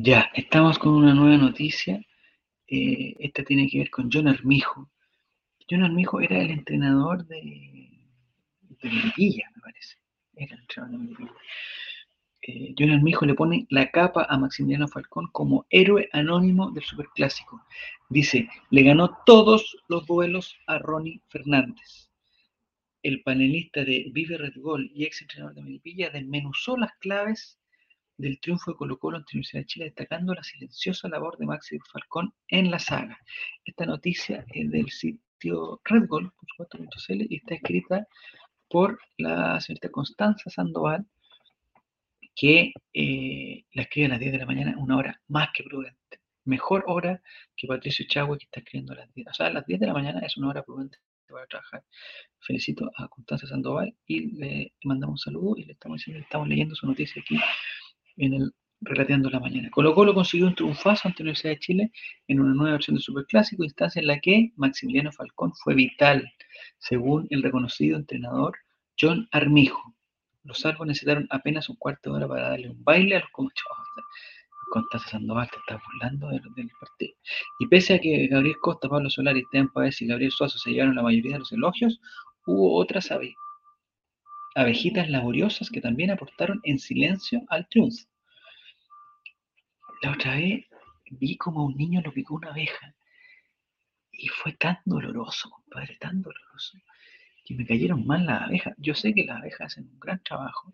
B: Ya, estamos con una nueva noticia. Eh, esta tiene que ver con John Armijo. John Armijo era el entrenador de, de Melipilla, me parece. Era el entrenador de Melipilla. Eh, John Armijo le pone la capa a Maximiliano Falcón como héroe anónimo del Superclásico. Dice, le ganó todos los duelos a Ronnie Fernández. El panelista de Vive Red Gol y ex entrenador de Melipilla desmenuzó las claves del triunfo de Colo Colo ante la Universidad de Chile, destacando la silenciosa labor de Maxi Falcón en la saga. Esta noticia es del sitio Redgol, por supuesto, y está escrita por la señorita Constanza Sandoval, que eh, la escribe a las 10 de la mañana, una hora más que prudente. Mejor hora que Patricio Chagüe, que está escribiendo a las 10. O sea, a las 10 de la mañana es una hora prudente para trabajar. Felicito a Constanza Sandoval y le mandamos un saludo y le estamos diciendo, estamos leyendo su noticia aquí en el Relateando la Mañana. Colo Colo consiguió un triunfazo ante la Universidad de Chile en una nueva versión de Superclásico, instancia en la que Maximiliano Falcón fue vital, según el reconocido entrenador John Armijo. Los salvos necesitaron apenas un cuarto de hora para darle un baile a los comachos. Constanza Sandoval te está burlando del, del, partido. Y pese a que Gabriel Costa, Pablo Solari, Páez y Gabriel Suazo se llevaron la mayoría de los elogios, hubo otras abejitas laboriosas que también aportaron en silencio al triunfo. La otra vez vi como un niño lo picó una abeja y fue tan doloroso, compadre, tan doloroso, que me cayeron mal las abejas. Yo sé que las abejas hacen un gran trabajo,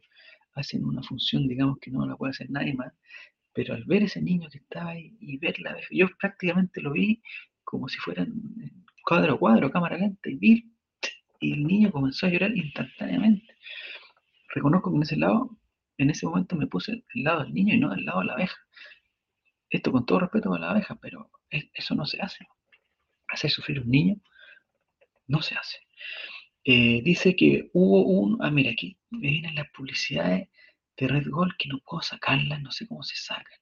B: hacen una función, digamos, que no la puede hacer nadie más, pero al ver ese niño que estaba ahí y ver la abeja, yo prácticamente lo vi como si fueran cuadro a cuadro, cámara lenta, y vi y el niño comenzó a llorar instantáneamente. Reconozco que en ese lado, en ese momento me puse del lado del niño y no del lado de la abeja. Esto con todo respeto para la abeja, pero eso no se hace. Hacer sufrir a un niño no se hace. Eh, dice que hubo un, ah mira aquí, me vienen las publicidades de Red Gold que no puedo sacarlas, no sé cómo se sacan.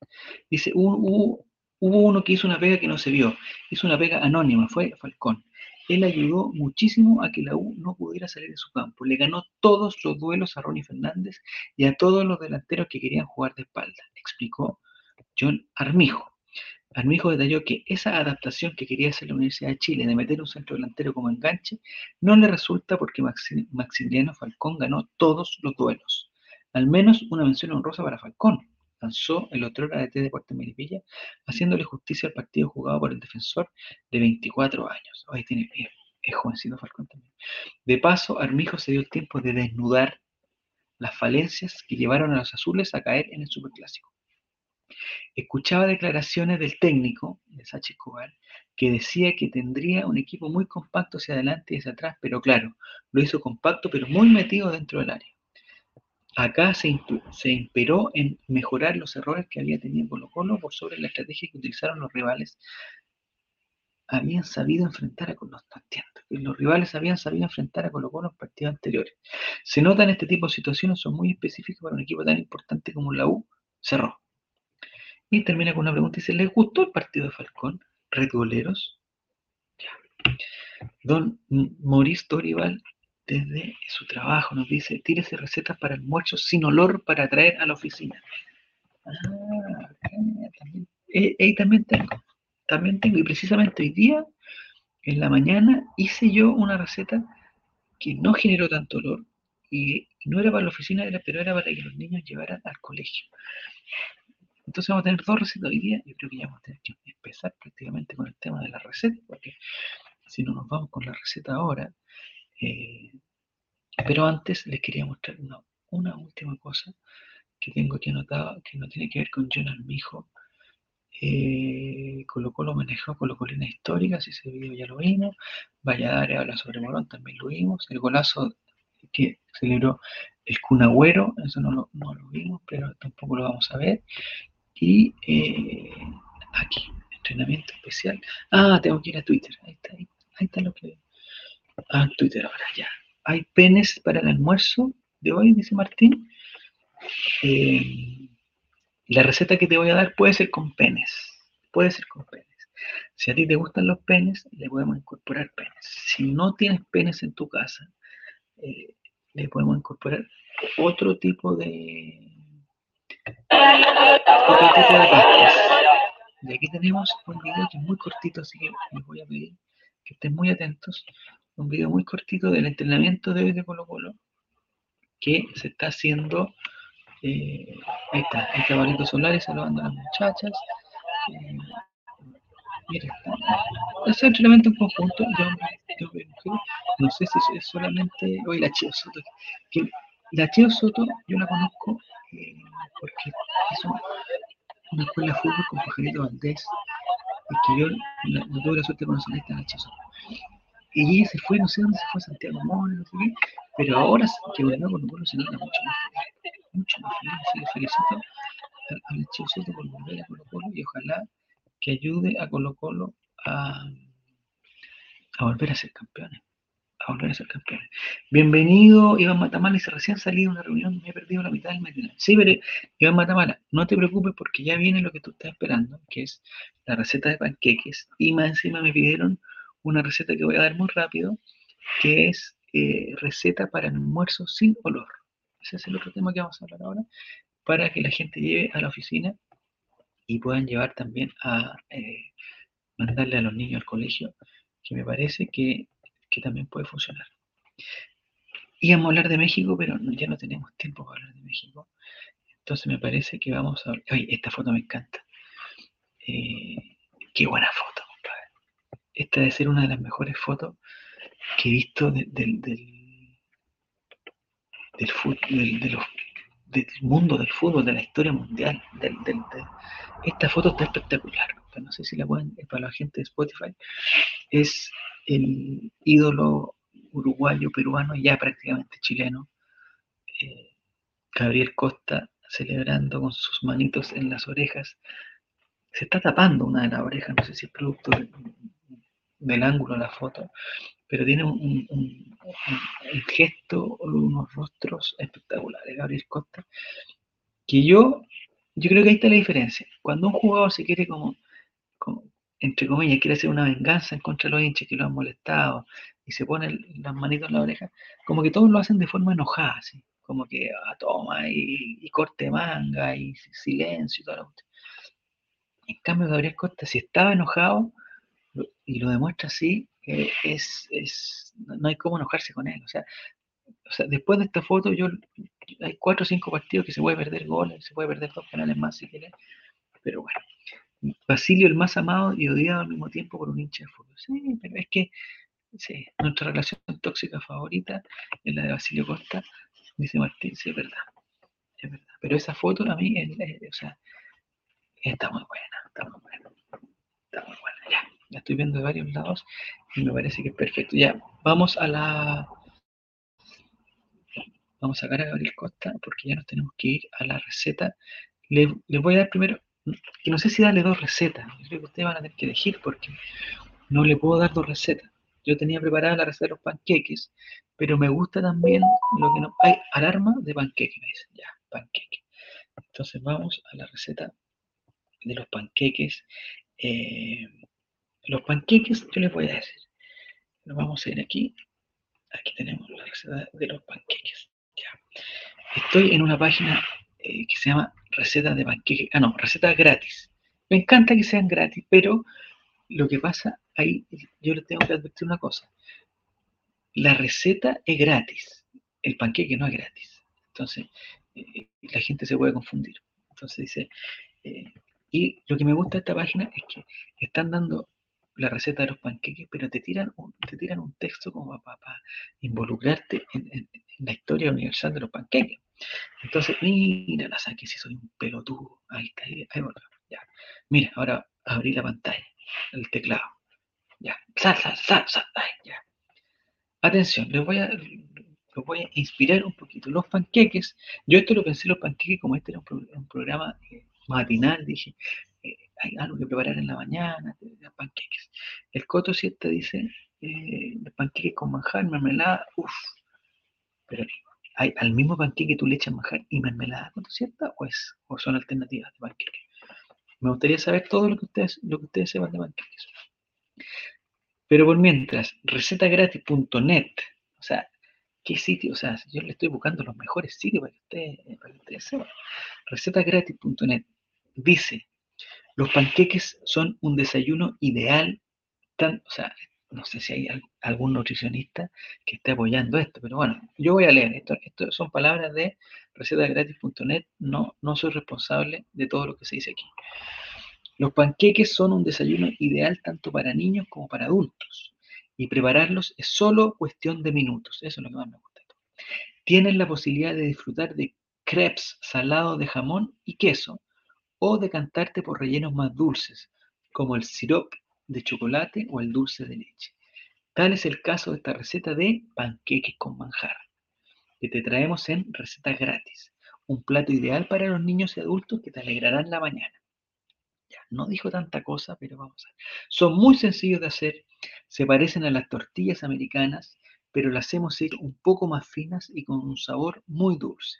B: Dice, hubo, hubo uno que hizo una pega que no se vio, hizo una pega anónima, fue Falcón él ayudó muchísimo a que la U no pudiera salir de su campo. Le ganó todos los duelos a Ronnie Fernández y a todos los delanteros que querían jugar de espalda, explicó John Armijo. Armijo detalló que esa adaptación que quería hacer la Universidad de Chile de meter un centro delantero como enganche no le resulta porque Maximiliano Falcón ganó todos los duelos. Al menos una mención honrosa para Falcón, lanzó el otro de T Deportes Melipilla, haciéndole justicia al partido jugado por el defensor de 24 años. Hoy tiene, es, es jovencito Falcón también. De paso, Armijo se dio el tiempo de desnudar las falencias que llevaron a los azules a caer en el Superclásico. Escuchaba declaraciones del técnico, de Sachi Escobar, que decía que tendría un equipo muy compacto hacia adelante y hacia atrás, pero claro, lo hizo compacto, pero muy metido dentro del área. Acá se, se imperó en mejorar los errores que había tenido Colo Colo por sobre la estrategia que utilizaron los rivales. Habían sabido enfrentar a Colo Los rivales habían sabido enfrentar a Colo Colo en partidos anteriores. Se notan este tipo de situaciones, son muy específicas para un equipo tan importante como la U. Cerró. Y termina con una pregunta dice, ¿les gustó el partido de Falcón? Red Goleros. Don Maurice Dorival, desde su trabajo, nos dice, tírese recetas para almuerzos sin olor para traer a la oficina. Ah, también, eh, también tengo. También tengo. Y precisamente hoy día, en la mañana, hice yo una receta que no generó tanto olor y no era para la oficina, era, pero era para que los niños llevaran al colegio. Entonces vamos a tener dos recetas hoy día. Yo creo que ya vamos a tener que empezar prácticamente con el tema de la receta, porque si no nos vamos con la receta ahora. Eh, pero antes les quería mostrar una, última cosa que tengo aquí anotada, que no tiene que ver con John Armijo. Eh, colocó lo manejó con colina histórica, si ese video ya lo vimos. Valladares habla sobre Morón, también lo vimos. El golazo que celebró el Cunagüero, eso no lo, vimos, pero tampoco lo vamos a ver. Y eh, aquí, entrenamiento especial. Ah, tengo que ir a Twitter. Ahí está, ahí, está lo que. Ah, Twitter ahora ya. Hay penes para el almuerzo de hoy, dice Martín. Eh, la receta que te voy a dar puede ser con penes. Puede ser con penes. Si a ti te gustan los penes, le podemos incorporar penes. Si no tienes penes en tu casa, eh, le podemos incorporar otro tipo de, y aquí tenemos un video que es muy cortito, así que les voy a pedir que estén muy atentos. Un video muy cortito del entrenamiento de hoy de Colo Colo que se está haciendo. Eh, ahí está, el caballito Solares saludando a las muchachas. Eh, mira, ese entrenamiento en conjunto, yo, no sé si es solamente hoy la Chio Soto. La Chio Soto yo la conozco eh, porque es una escuela de fútbol con Pajarito Valdés, y que yo no tuve la suerte de conocer esta noche. Y ella se fue, no sé dónde se fue, Santiago Mora, no sé qué, pero ahora que volvió con Colo se nota mucho más feliz, mucho más feliz, así que felicito a, la Chivo por volver a Colo Colo y ojalá que ayude a Colo Colo a, volver a ser campeones a volver a ser campeones. Bienvenido, Iván Matamala. se recién salí de una reunión, me he perdido la mitad del matinal. Sí, pero Iván Matamala, no te preocupes porque ya viene lo que tú estás esperando, que es la receta de panqueques. Y más encima me pidieron una receta que voy a dar muy rápido, que es eh, receta para almuerzo sin olor. Ese es el otro tema que vamos a hablar ahora, para que la gente lleve a la oficina y puedan llevar también a eh, mandarle a los niños al colegio, que me parece que que también puede funcionar. Íbamos a hablar de México, pero ya no tenemos tiempo para hablar de México. Entonces me parece que vamos a... Oye, esta foto me encanta. Eh, qué buena foto. Esta debe ser una de las mejores fotos que he visto del, mundo del fútbol, de la historia mundial. esta foto está espectacular. No sé si la pueden, para la gente de Spotify. Es el ídolo uruguayo, peruano, ya prácticamente chileno, eh, Gabriel Costa, celebrando con sus manitos en las orejas. Se está tapando una de las orejas, no sé si es producto del, ángulo de la foto, pero tiene un, un, gesto, unos rostros espectaculares, Gabriel Costa, que yo, yo creo que ahí está la diferencia. Cuando un jugador se quiere como, como entre comillas, quiere hacer una venganza en contra de los hinchas que lo han molestado y se pone las manitos en la oreja, como que todos lo hacen de forma enojada, así, como que ah, toma y, corte manga y silencio y todo lo En cambio, Gabriel Costa, si estaba enojado y lo demuestra así, eh, es, es, no hay cómo enojarse con él. O sea, o sea, después de esta foto, yo hay cuatro o cinco partidos que se puede perder goles, se puede perder dos penales más si quiere, pero bueno, Basilio el más amado y odiado al mismo tiempo por un hincha de fútbol. Sí, pero es que sí, nuestra relación tóxica favorita es la de Basilio Costa, dice Martín, sí, es verdad. Es verdad. Pero esa foto a mí, o sea, Está muy buena, está muy buena. Está muy buena. La estoy viendo de varios lados y me parece que es perfecto. Ya, vamos a la... Vamos a sacar a Gabriel Costa porque ya nos tenemos que ir a la receta. Le, les voy a dar primero, que no sé si darle dos recetas. Yo creo que ustedes van a tener que elegir porque no le puedo dar dos recetas. Yo tenía preparada la receta de los panqueques, pero me gusta también lo que no... Hay alarma de panqueques, me dicen. Ya, panqueque. Entonces vamos a la receta de los panqueques. Eh, los panqueques, yo les voy a decir. Nos vamos a ir aquí. Aquí tenemos la receta de los panqueques. Ya. Estoy en una página eh, que se llama receta de panqueques. Ah, no, receta gratis. Me encanta que sean gratis, pero lo que pasa ahí, yo les tengo que advertir una cosa. La receta es gratis, el panqueque no es gratis. Entonces, eh, la gente se puede confundir. Entonces dice, eh, y lo que me gusta de esta página es que están dando la receta de los panqueques, pero te tiran un, te tiran un texto como para, involucrarte en, la historia universal de los panqueques. Entonces, mira, la saqué si soy un pelotudo. Ahí está, ahí, ahí ya. Mira, ahora abrí la pantalla, el teclado. Ya, sal, sal, sal, sal, ya. Atención, les voy a, voy a inspirar un poquito. Los panqueques, yo esto lo pensé los panqueques como este era un, programa eh, matinal, dije, hay algo que preparar en la mañana, panqueques. El Coto Siete dice, eh, panqueques con manjar, mermelada, uff. Pero hay, al mismo panqueque tú le echas manjar y mermelada, Coto Siete, o, o son alternativas de panqueques. Me gustaría saber todo lo que ustedes, lo que ustedes sepan de panqueques. Pero por mientras, recetagratis.net, o sea, ¿qué sitio? O sea, yo le estoy buscando los mejores sitios para para que ustedes sepan. Recetagratis.net dice, los panqueques son un desayuno ideal, o sea, no sé si hay algún nutricionista que esté apoyando esto, pero bueno, yo voy a leer esto. Esto son palabras de recetagratis.net, no, no soy responsable de todo lo que se dice aquí. Los panqueques son un desayuno ideal tanto para niños como para adultos. Y prepararlos es solo cuestión de minutos. Eso es lo que más me gusta. Tienen la posibilidad de disfrutar de crepes salados de jamón y queso o de cantarte por rellenos más dulces, como el sirope de chocolate o el dulce de leche. Tal es el caso de esta receta de panqueques con manjar, que te traemos en receta gratis. Un plato ideal para los niños y adultos que te alegrarán la mañana. Ya, no dijo tanta cosa, pero vamos a ver. Son muy sencillos de hacer, se parecen a las tortillas americanas, pero las hemos hecho un poco más finas y con un sabor muy dulce.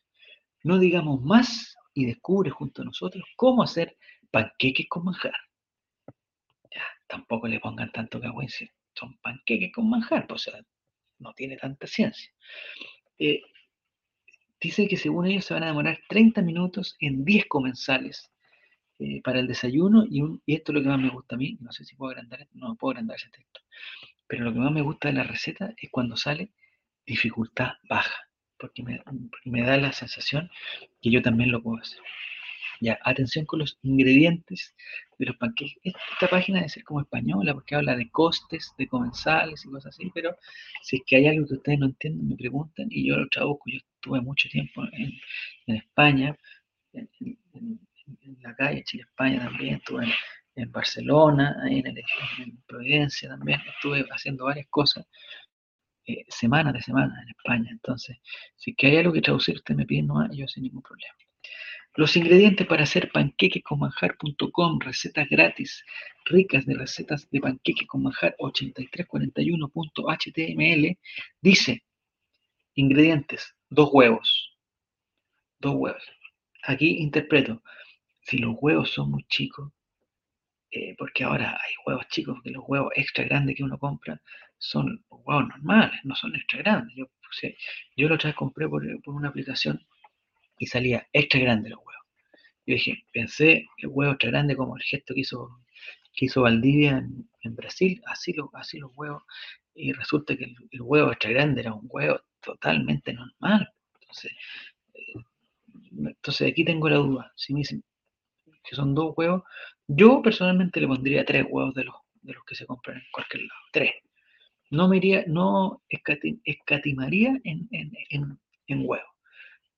B: No digamos más y descubre junto a nosotros cómo hacer panqueques con manjar. Ya, tampoco le pongan tanto cagüense. Son panqueques con manjar, pues, o sea, no tiene tanta ciencia. Eh, dice que según ellos se van a demorar 30 minutos en 10 comensales eh, para el desayuno y, esto es lo que más me gusta a mí, no sé si puedo agrandar, no puedo agrandar ese texto, pero lo que más me gusta de la receta es cuando sale dificultad baja, porque me, da la sensación que yo también lo puedo hacer. Ya, atención con los ingredientes de los panqueques. Esta página debe ser como española porque habla de costes, de comensales y cosas así, pero si es que hay algo que ustedes no entienden, me preguntan y yo lo traduzco. Yo estuve mucho tiempo en, España, en, la calle Chile-España también, estuve en, Barcelona, en, en, Providencia también, estuve haciendo varias cosas, eh, semanas de semana en España. Entonces, si que hay algo que traducir, usted me pide, no yo sin ningún problema. Los ingredientes para hacer panqueques con manjar.com, recetas gratis, ricas de recetas de panqueques con manjar 8341.html, dice, ingredientes, dos huevos, dos huevos. Aquí interpreto, si los huevos son muy chicos, eh, porque ahora hay huevos chicos, que los huevos extra grandes que uno compra son huevos normales, no son extra grandes. Yo, yo la otra vez compré por, una aplicación y salía extra grande los huevos. Yo dije, pensé el huevo extra grande como el gesto que hizo, que hizo Valdivia en, Brasil, así, lo, así los huevos, y resulta que el, huevo extra grande era un huevo totalmente normal. Entonces, eh, entonces aquí tengo la duda. Si me dicen, que son dos huevos, yo personalmente le pondría tres huevos de los, de los que se compran en cualquier lado. Tres. No me iría, no escatimaría en, en, en, huevos.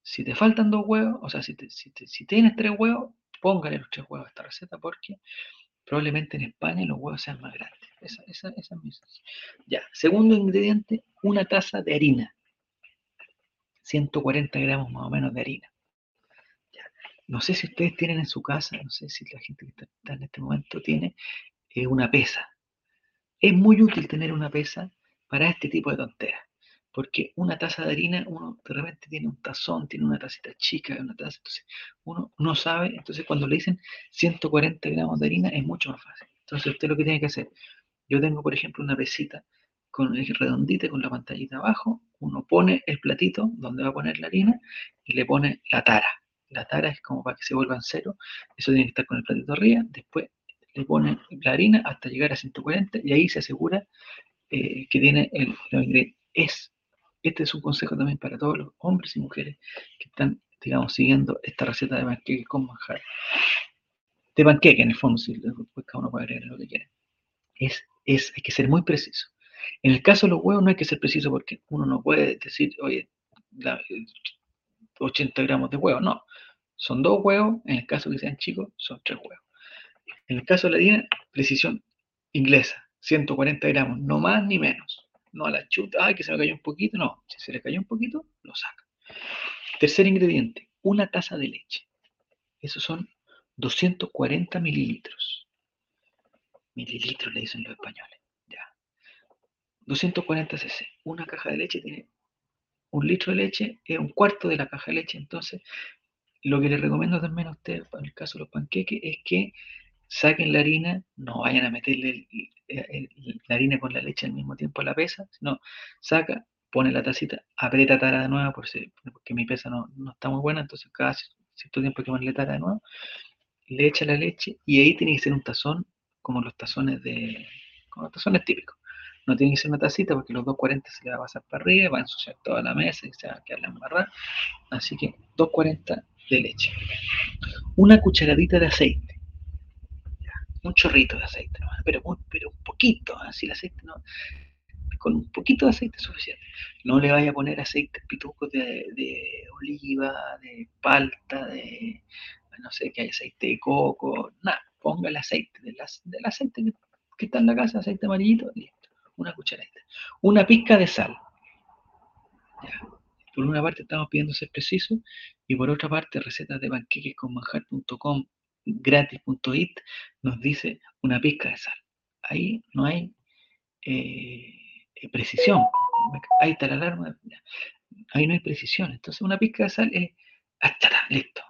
B: Si te faltan dos huevos, o sea, si, si, tienes tres huevos, póngale los tres huevos a esta receta porque probablemente en España los huevos sean más grandes. Esa, esa, esa es mi Ya, segundo ingrediente, una taza de harina. 140 gramos más o menos de harina. No sé si ustedes tienen en su casa, no sé si la gente que está en este momento tiene eh, una pesa. Es muy útil tener una pesa para este tipo de tonteras. Porque una taza de harina, uno de repente tiene un tazón, tiene una tacita chica, una taza, entonces uno no sabe, entonces cuando le dicen 140 gramos de harina es mucho más fácil. Entonces usted lo que tiene que hacer, yo tengo por ejemplo una pesita con el redondita con la pantallita abajo, uno pone el platito donde va a poner la harina y le pone la tara. La tara es como para que se vuelva en cero, eso tiene que estar con el platito arriba, después le pone la harina hasta llegar a 140 y ahí se asegura eh, que tiene el, ingredientes. Es este es un consejo también para todos los hombres y mujeres que están, digamos, siguiendo esta receta de panqueque con manjar. De panqueque, en el fondo, si después cada uno puede agregar lo que quiera. Es, es, hay que ser muy preciso. En el caso de los huevos no hay que ser preciso porque uno no puede decir, oye, 80 gramos de huevo. No, son dos huevos, en el caso que sean chicos, son tres huevos. En el caso de la harina, precisión inglesa, 140 gramos, no más ni menos no a la chuta, ay, que se me cayó un poquito, no, si se le cayó un poquito, lo saca. Tercer ingrediente, una taza de leche. Esos son 240 mililitros. Mililitros le dicen los españoles. Ya. 240 cc. Una caja de leche tiene un litro de leche, es un cuarto de la caja de leche. Entonces, lo que le recomiendo también a usted, en el caso de los panqueques, es que saquen la harina, no vayan a meterle la harina con la leche al mismo tiempo a la pesa, sino saca, pone la tacita, aprieta tara de nuevo, porque mi pesa no, está muy buena, entonces cada cierto tiempo hay que ponerle tara de nuevo, le echa la leche y ahí tiene que ser un tazón como los tazones de, como los tazones típicos. No tiene que ser una tacita porque los 240 se le va a pasar para arriba, va a ensuciar toda la mesa y se va a quedar la embarrada. Así que 240 de leche. Una cucharadita de aceite un chorrito de aceite, pero, pero un poquito, así el aceite no, con un poquito de aceite es suficiente. No le vaya a poner aceite pitucos de, de, oliva, de palta, de no sé, que hay aceite de coco, nada, ponga el aceite, del, del aceite que, está en la casa, aceite amarillito, listo, una cucharadita. Una pizca de sal. Por una parte estamos pidiendo ser precisos y por otra parte recetas de panqueques con manjar.com gratis.it nos dice una pizca de sal. Ahí no hay eh, precisión. Ahí está la alarma. Ahí no hay precisión. Entonces una pizca de sal es hasta listo.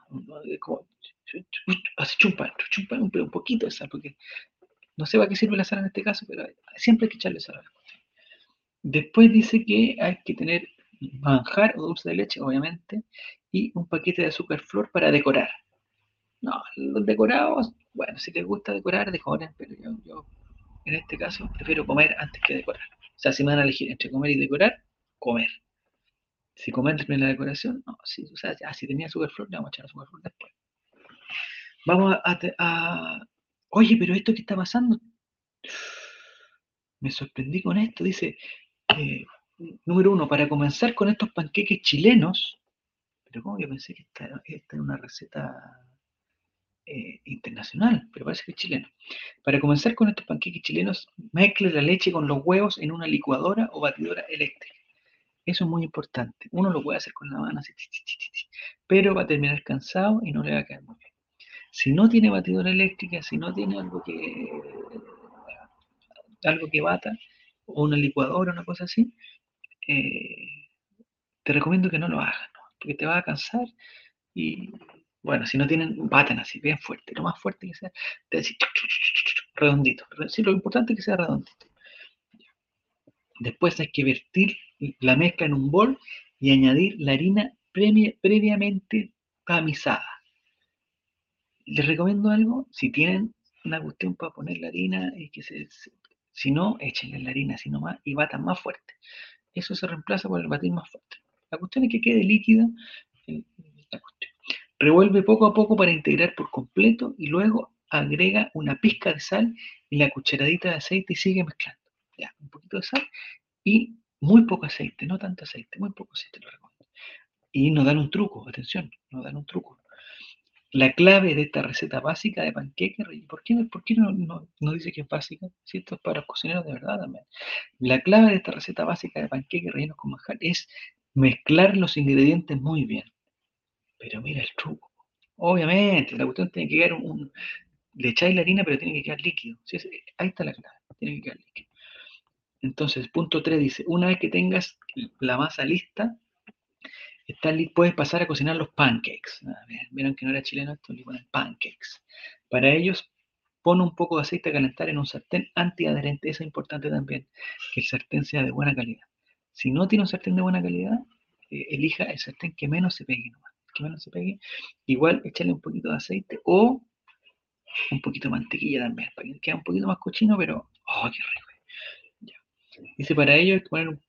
B: Así chumpa, chumpa un, un poquito de sal, porque no sé para qué sirve la sal en este caso, pero siempre hay que echarle sal. Después dice que hay que tener manjar o dulce de leche, obviamente, y un paquete de azúcar flor para decorar. No, los decorados, bueno, si les gusta decorar, decoren, pero yo, en este caso prefiero comer antes que decorar. O sea, si me van a elegir entre comer y decorar, comer. Si comer después la decoración, no, si, o sea, si tenía flor, le vamos a echar flor después. Vamos a, Oye, pero esto que está pasando, me sorprendí con esto, dice, eh, número uno, para comenzar con estos panqueques chilenos, pero como yo pensé que esta, esta era una receta eh, internacional, pero parece que es chileno. Para comenzar con estos panqueques chilenos, mezcle la leche con los huevos en una licuadora o batidora eléctrica. Eso es muy importante. Uno lo puede hacer con la mano pero va a terminar cansado y no le va a quedar muy bien. Si no tiene batidora eléctrica, si no tiene algo que algo que bata, o una licuadora, una cosa así, eh, te recomiendo que no lo hagas, porque te va a cansar y bueno, si no tienen, baten así, bien fuerte, lo más fuerte que sea, decir, redondito. Sí, lo importante es que sea redondito. Después hay que vertir la mezcla en un bol y añadir la harina previamente tamizada. Les recomiendo algo, si tienen una cuestión para poner la harina, y que si no, échenle la harina así nomás y batan más fuerte. Eso se reemplaza por el batir más fuerte. La cuestión es que quede líquida la cuestión. Revuelve poco a poco para integrar por completo y luego agrega una pizca de sal y la cucharadita de aceite y sigue mezclando. Un poquito de sal y muy poco aceite, no tanto aceite, muy poco aceite lo recomiendo. Y nos dan un truco, atención, nos dan un truco. la clave de esta receta básica de panqueque, ¿por qué, por qué no, no, dice que es básica? Si esto es para cocineros de verdad también. La clave de esta receta básica de panqueque rellenos con manjar es mezclar los ingredientes muy bien. Pero mira el truco. Obviamente, la cuestión tiene que quedar un, le echáis la harina, pero tiene que quedar líquido. Ahí está la clave, tiene que quedar líquido. Entonces, punto 3 dice, una vez que tengas la masa lista, puedes pasar a cocinar los pancakes. Vieron que no era chileno esto, le ponen pancakes. Para ellos, pon un poco de aceite a calentar en un sartén antiadherente. Eso es importante también, que el sartén sea de buena calidad. Si no tiene un sartén de buena calidad, eh, elija el sartén que menos se pegue nomás. Que menos se pegue. Igual échale un poquito de aceite o un poquito de mantequilla también, para que quede un poquito más cochino, pero ¡oh, qué rico! Dice, para ello que poner un,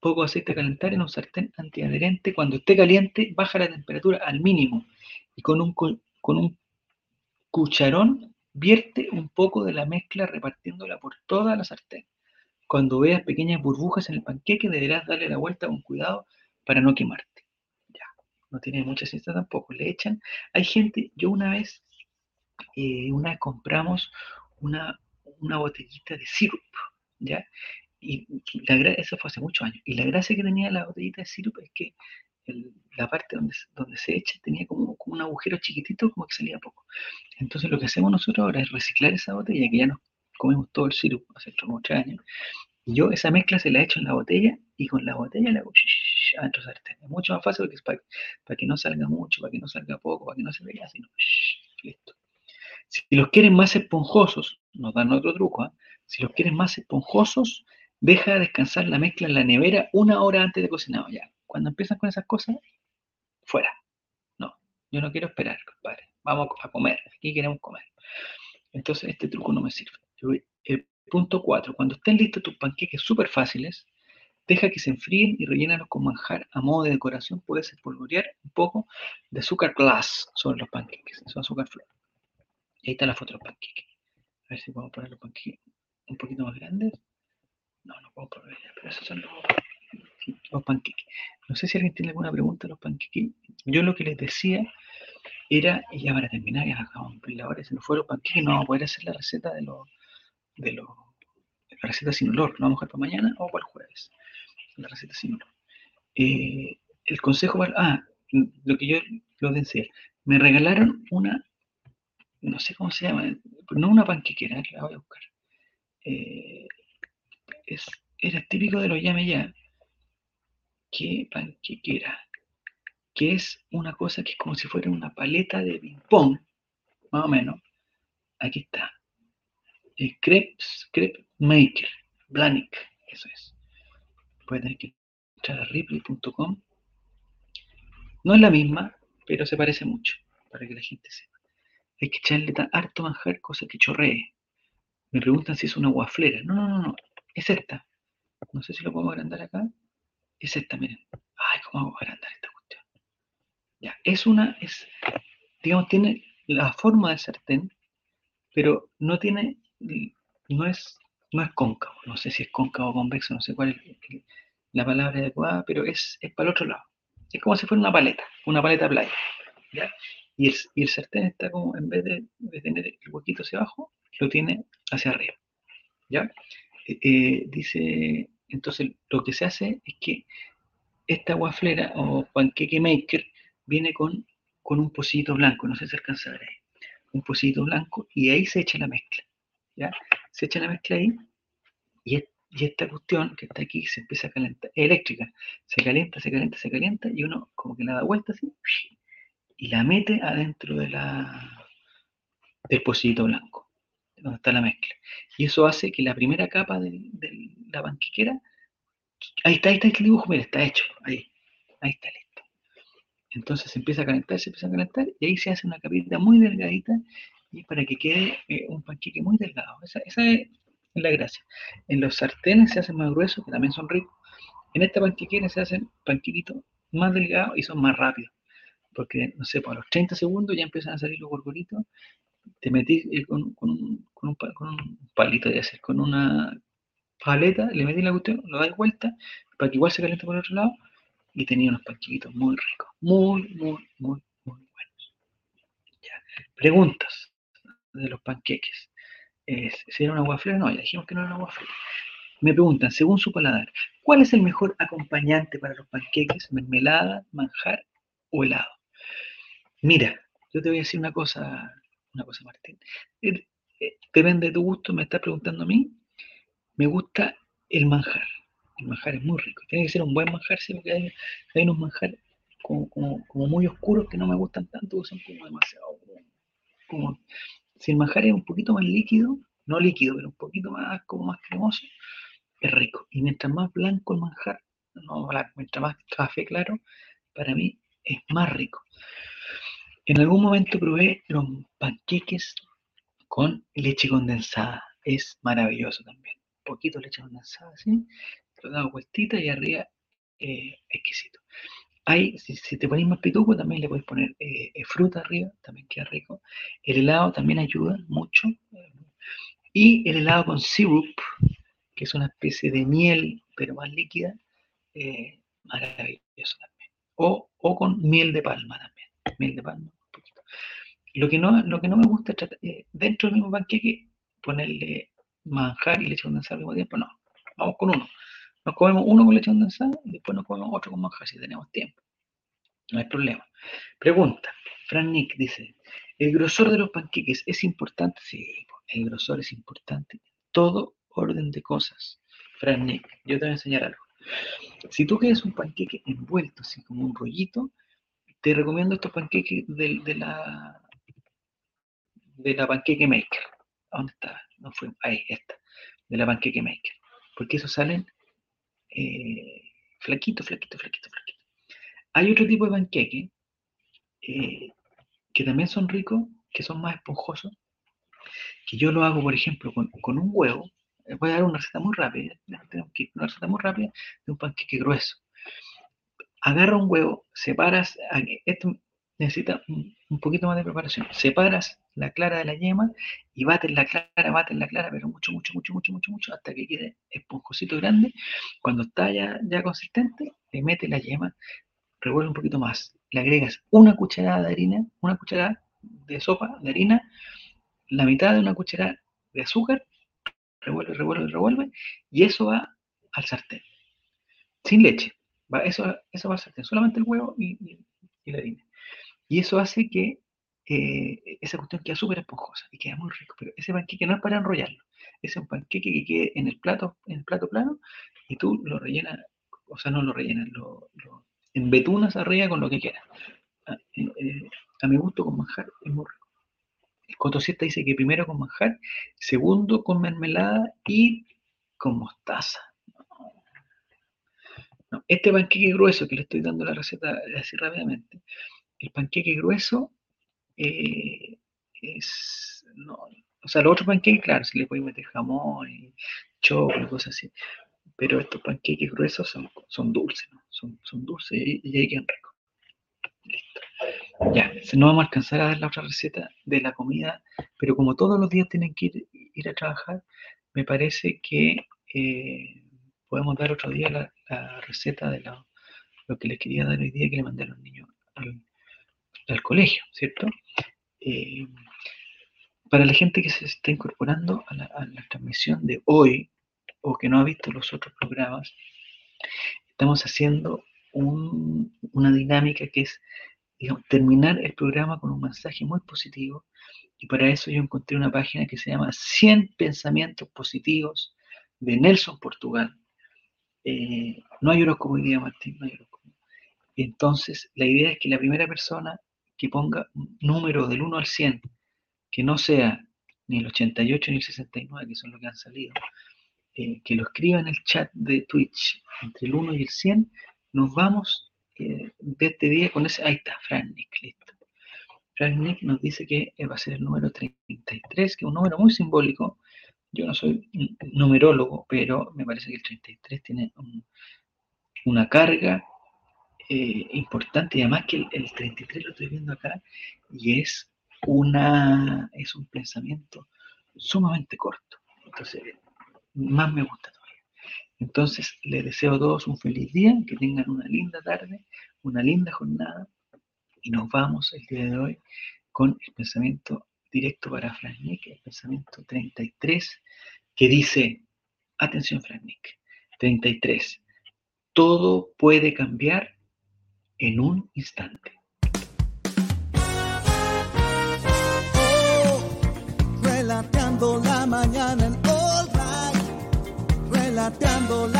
B: poco de aceite a calentar en un sartén antiadherente. Cuando esté caliente, baja la temperatura al mínimo y con un, con un cucharón vierte un poco de la mezcla repartiéndola por toda la sartén. Cuando veas pequeñas burbujas en el panqueque, deberás darle la vuelta con cuidado para no quemarte. No tiene mucha ciencia tampoco. Le echan. Hay gente, yo una vez, eh, una compramos una, una botellita de sirup, ¿ya? Y la, fue hace muchos años. Y la gracia que tenía la botellita de sirup es que la parte donde, donde se echa tenía como, como, un agujero chiquitito, como que salía poco. Entonces lo que hacemos nosotros ahora es reciclar esa botella, que ya nos comemos todo el sirup hace como tres años. Y yo esa mezcla se la echo en la botella y con la botella la hago adentro sartén. Es mucho más fácil porque es para, que no salga mucho, para que no salga poco, para que no se vea, sino listo. Si los quieren más esponjosos, nos dan otro truco, ¿eh? si los quieren más esponjosos, deja descansar la mezcla en la nevera una hora antes de cocinado ya. Cuando empiezan con esas cosas, fuera. No, yo no quiero esperar, compadre. Vamos a comer, aquí queremos comer. Entonces este truco no me sirve. El punto 4, cuando estén listos tus panqueques súper fáciles, deja que se enfríen y rellénalos con manjar a modo de decoración. Puedes espolvorear un poco de azúcar glass sobre los panqueques, son azúcar flor. ahí está la foto de los panqueques. A ver si podemos poner los panqueques un poquito más grandes. No, no puedo probar pero esos son los, los panqueques. No sé si alguien tiene alguna pregunta de los panqueques. Yo lo que les decía era, y ya para terminar, ya acabamos la hora, si no fuera los panqueques, no vamos a poder hacer la receta de los, de los, la receta sin olor, lo vamos a dejar para mañana o para el jueves, la receta sin olor. Eh, el consejo, ah, lo que yo lo decía, me regalaron una, no sé cómo se llama, no una panquequera, la voy a buscar. Eh, es, era típico de los llame ya, que panquequera, que es una cosa que es como si fuera una paleta de ping-pong, más o menos. Aquí está. El crepe, maker, Blanick, eso es. Pueden tener que entrar a ripley.com. No es la misma, pero se parece mucho, para que la gente sepa. Hay que echarle harto manjar, cosa que chorree. Me preguntan si es una guaflera. No, no, no, no es esta. No sé si lo podemos agrandar acá. Es esta, miren. Ay, ¿cómo hago agrandar esta cuestión? Ya, es una, es, digamos, tiene la forma del sartén, pero no tiene, no es, no es cóncavo. No sé si es cóncavo o convexo, no sé cuál es la palabra adecuada, pero es, es para el otro lado. Es como si fuera una paleta, una paleta playa. ¿ya? Y, el, y el sartén está como, en vez de, de tener el huequito hacia abajo, lo tiene hacia arriba. ¿Ya? Eh, dice, entonces lo que se hace es que esta guaflera o panqueque maker viene con, con un pocito blanco, no sé si alcanza a ver ahí, un pocito blanco y ahí se echa la mezcla, Se echa la mezcla ahí y, esta cuestión que está aquí se empieza a calentar, eléctrica, se calienta, se calienta, se calienta y uno como que la da vuelta así y la mete adentro del pocito blanco donde está la mezcla. Y eso hace que la primera capa de, la panquequera, ahí está, ahí está el dibujo, mira, está hecho, ahí, ahí está listo. Entonces se empieza a calentar, se empieza a calentar, y ahí se hace una capita muy delgadita, y para que quede eh, un panqueque muy delgado. Esa, es la gracia. En los sartenes se hacen más gruesos, que también son ricos. En esta panquequera se hacen panquequitos más delgados y son más rápidos. Porque, no sé, por los 30 segundos ya empiezan a salir los gorgoritos te metís eh, con, con, un, con, un, palito de hacer, con una paleta, le metís la cuestión, lo dais vuelta, para que igual se caliente por el otro lado, y tenía unos panquitos muy ricos, muy, muy, muy, muy buenos. Preguntas de los panqueques. ¿Si era una guaflera? No, ya dijimos que no era una guaflera. Me preguntan, según su paladar, ¿cuál es el mejor acompañante para los panqueques? ¿Mermelada, manjar o helado? Mira, yo te voy a decir una cosa, una cosa, Martín. Eh, eh, depende de tu gusto, me estás preguntando a mí. Me gusta el manjar. El manjar es muy rico. Tiene que ser un buen manjar, sí, porque hay, hay unos manjares como, muy oscuros que no me gustan tanto, son como demasiado. Como, si el manjar es un poquito más líquido, no líquido, pero un poquito más, como más cremoso, es rico. Y mientras más blanco el manjar, no, mientras más café claro, para mí es más rico. En algún momento probé los panqueques con leche condensada. Es maravilloso también. Un poquito de leche condensada, ¿sí? Lo dado vueltita y arriba eh, exquisito. Si, te pones más pituco, también le puedes poner eh, eh, fruta arriba, también queda rico. El helado también ayuda mucho. Y el helado con syrup, que es una especie de miel, pero más líquida, maravilloso también. O, o con miel de palma también. Miel de palma lo que no, lo que no me gusta es eh, dentro del mismo panqueque ponerle manjar y leche condensada al mismo tiempo. No, vamos con uno. Nos comemos uno con leche condensada y después nos comemos otro con manjar si tenemos tiempo. No hay problema. Pregunta. Fran Nick dice, ¿el grosor de los panqueques es importante? Sí, el grosor es importante. Todo orden de cosas. Fran Nick, yo te voy a enseñar algo. Si tú quieres un panqueque envuelto, así como un rollito, te recomiendo estos panqueques de la de la Panqueque Maker. ¿Dónde está? No fue. Ahí está. De la Panqueque Maker. Porque esos salen eh, flaquito, flaquito, flaquito, flaquito. Hay otro tipo de panqueque eh, que también son ricos, que son más esponjosos, que yo lo hago, por ejemplo, con, un huevo. Eh, voy a dar una receta muy rápida, una receta muy rápida de un panqueque grueso. Agarra un huevo, separas, esto necesita un, poquito más de preparación. Separas la clara de la yema y bates la clara, bates la clara, pero mucho, mucho, mucho, mucho, mucho, mucho, hasta que quede esponjosito grande. Cuando está ya, ya consistente, le metes la yema, revuelve un poquito más. Le agregas una cucharada de harina, una cucharada de sopa de harina, la mitad de una cucharada de azúcar, revuelve, revuelve, revuelve, y eso va al sartén. Sin leche. Va, eso, eso va al sartén, solamente el huevo y la harina. Y eso hace que eh, esa cuestión queda súper esponjosa y queda muy rico. Pero ese panqueque no es para enrollarlo. Es un panqueque que quede en el plato, en el plato plano y tú lo rellenas, o sea, no lo rellenas, lo, embetunas arriba con lo que quieras. Ah, eh, eh, a, mi gusto con manjar es muy rico. El cotosista dice que primero con manjar, segundo con mermelada y con mostaza. este panqueque grueso que le estoy dando la receta así rápidamente, el panqueque grueso eh, es, no, o sea, los otros panqueques, claro, se le puede meter jamón y chocolate, cosas así, pero estos panqueques gruesos son, son dulces, ¿no? Son, son dulces y, y ahí quedan ricos. Listo. Ya, no vamos a alcanzar a dar la otra receta de la comida, pero como todos los días tienen que ir, a trabajar, me parece que eh, podemos dar otro día la, receta de lo que les quería dar hoy día que le mandé a los niños al colegio, ¿cierto? Eh, para la gente que se está incorporando a la, transmisión de hoy o que no ha visto los otros programas, estamos haciendo una dinámica que es terminar el programa con un mensaje muy positivo y para eso yo encontré una página que se llama 100 pensamientos positivos de Nelson Portugal. Eh, no hay horóscopo hoy día, Martín, no hay horóscopo. Entonces, la idea es que la primera persona que ponga un número del 1 al 100, que no sea ni el 88 ni el 69, que son los que han salido, eh, que lo escriba en el chat de Twitch, entre el 1 y el 100, nos vamos eh, de este día con ese, ahí está, Frank Nick, listo. Frank Nick nos dice que va a ser el número 33, que es un número muy simbólico. Yo no soy numerólogo, pero me parece que el 33 tiene una carga eh, importante y además que el, 33 lo estoy viendo acá y es una es un pensamiento sumamente corto. Entonces más me gusta todavía. Entonces les deseo a todos un feliz día que tengan una linda tarde una linda jornada y nos vamos el día de hoy con el pensamiento directo para Frank el pensamiento 33, que dice, atención Frank 33, todo puede cambiar en un instante.
A: Oh, la mañana en All Right. Relateando la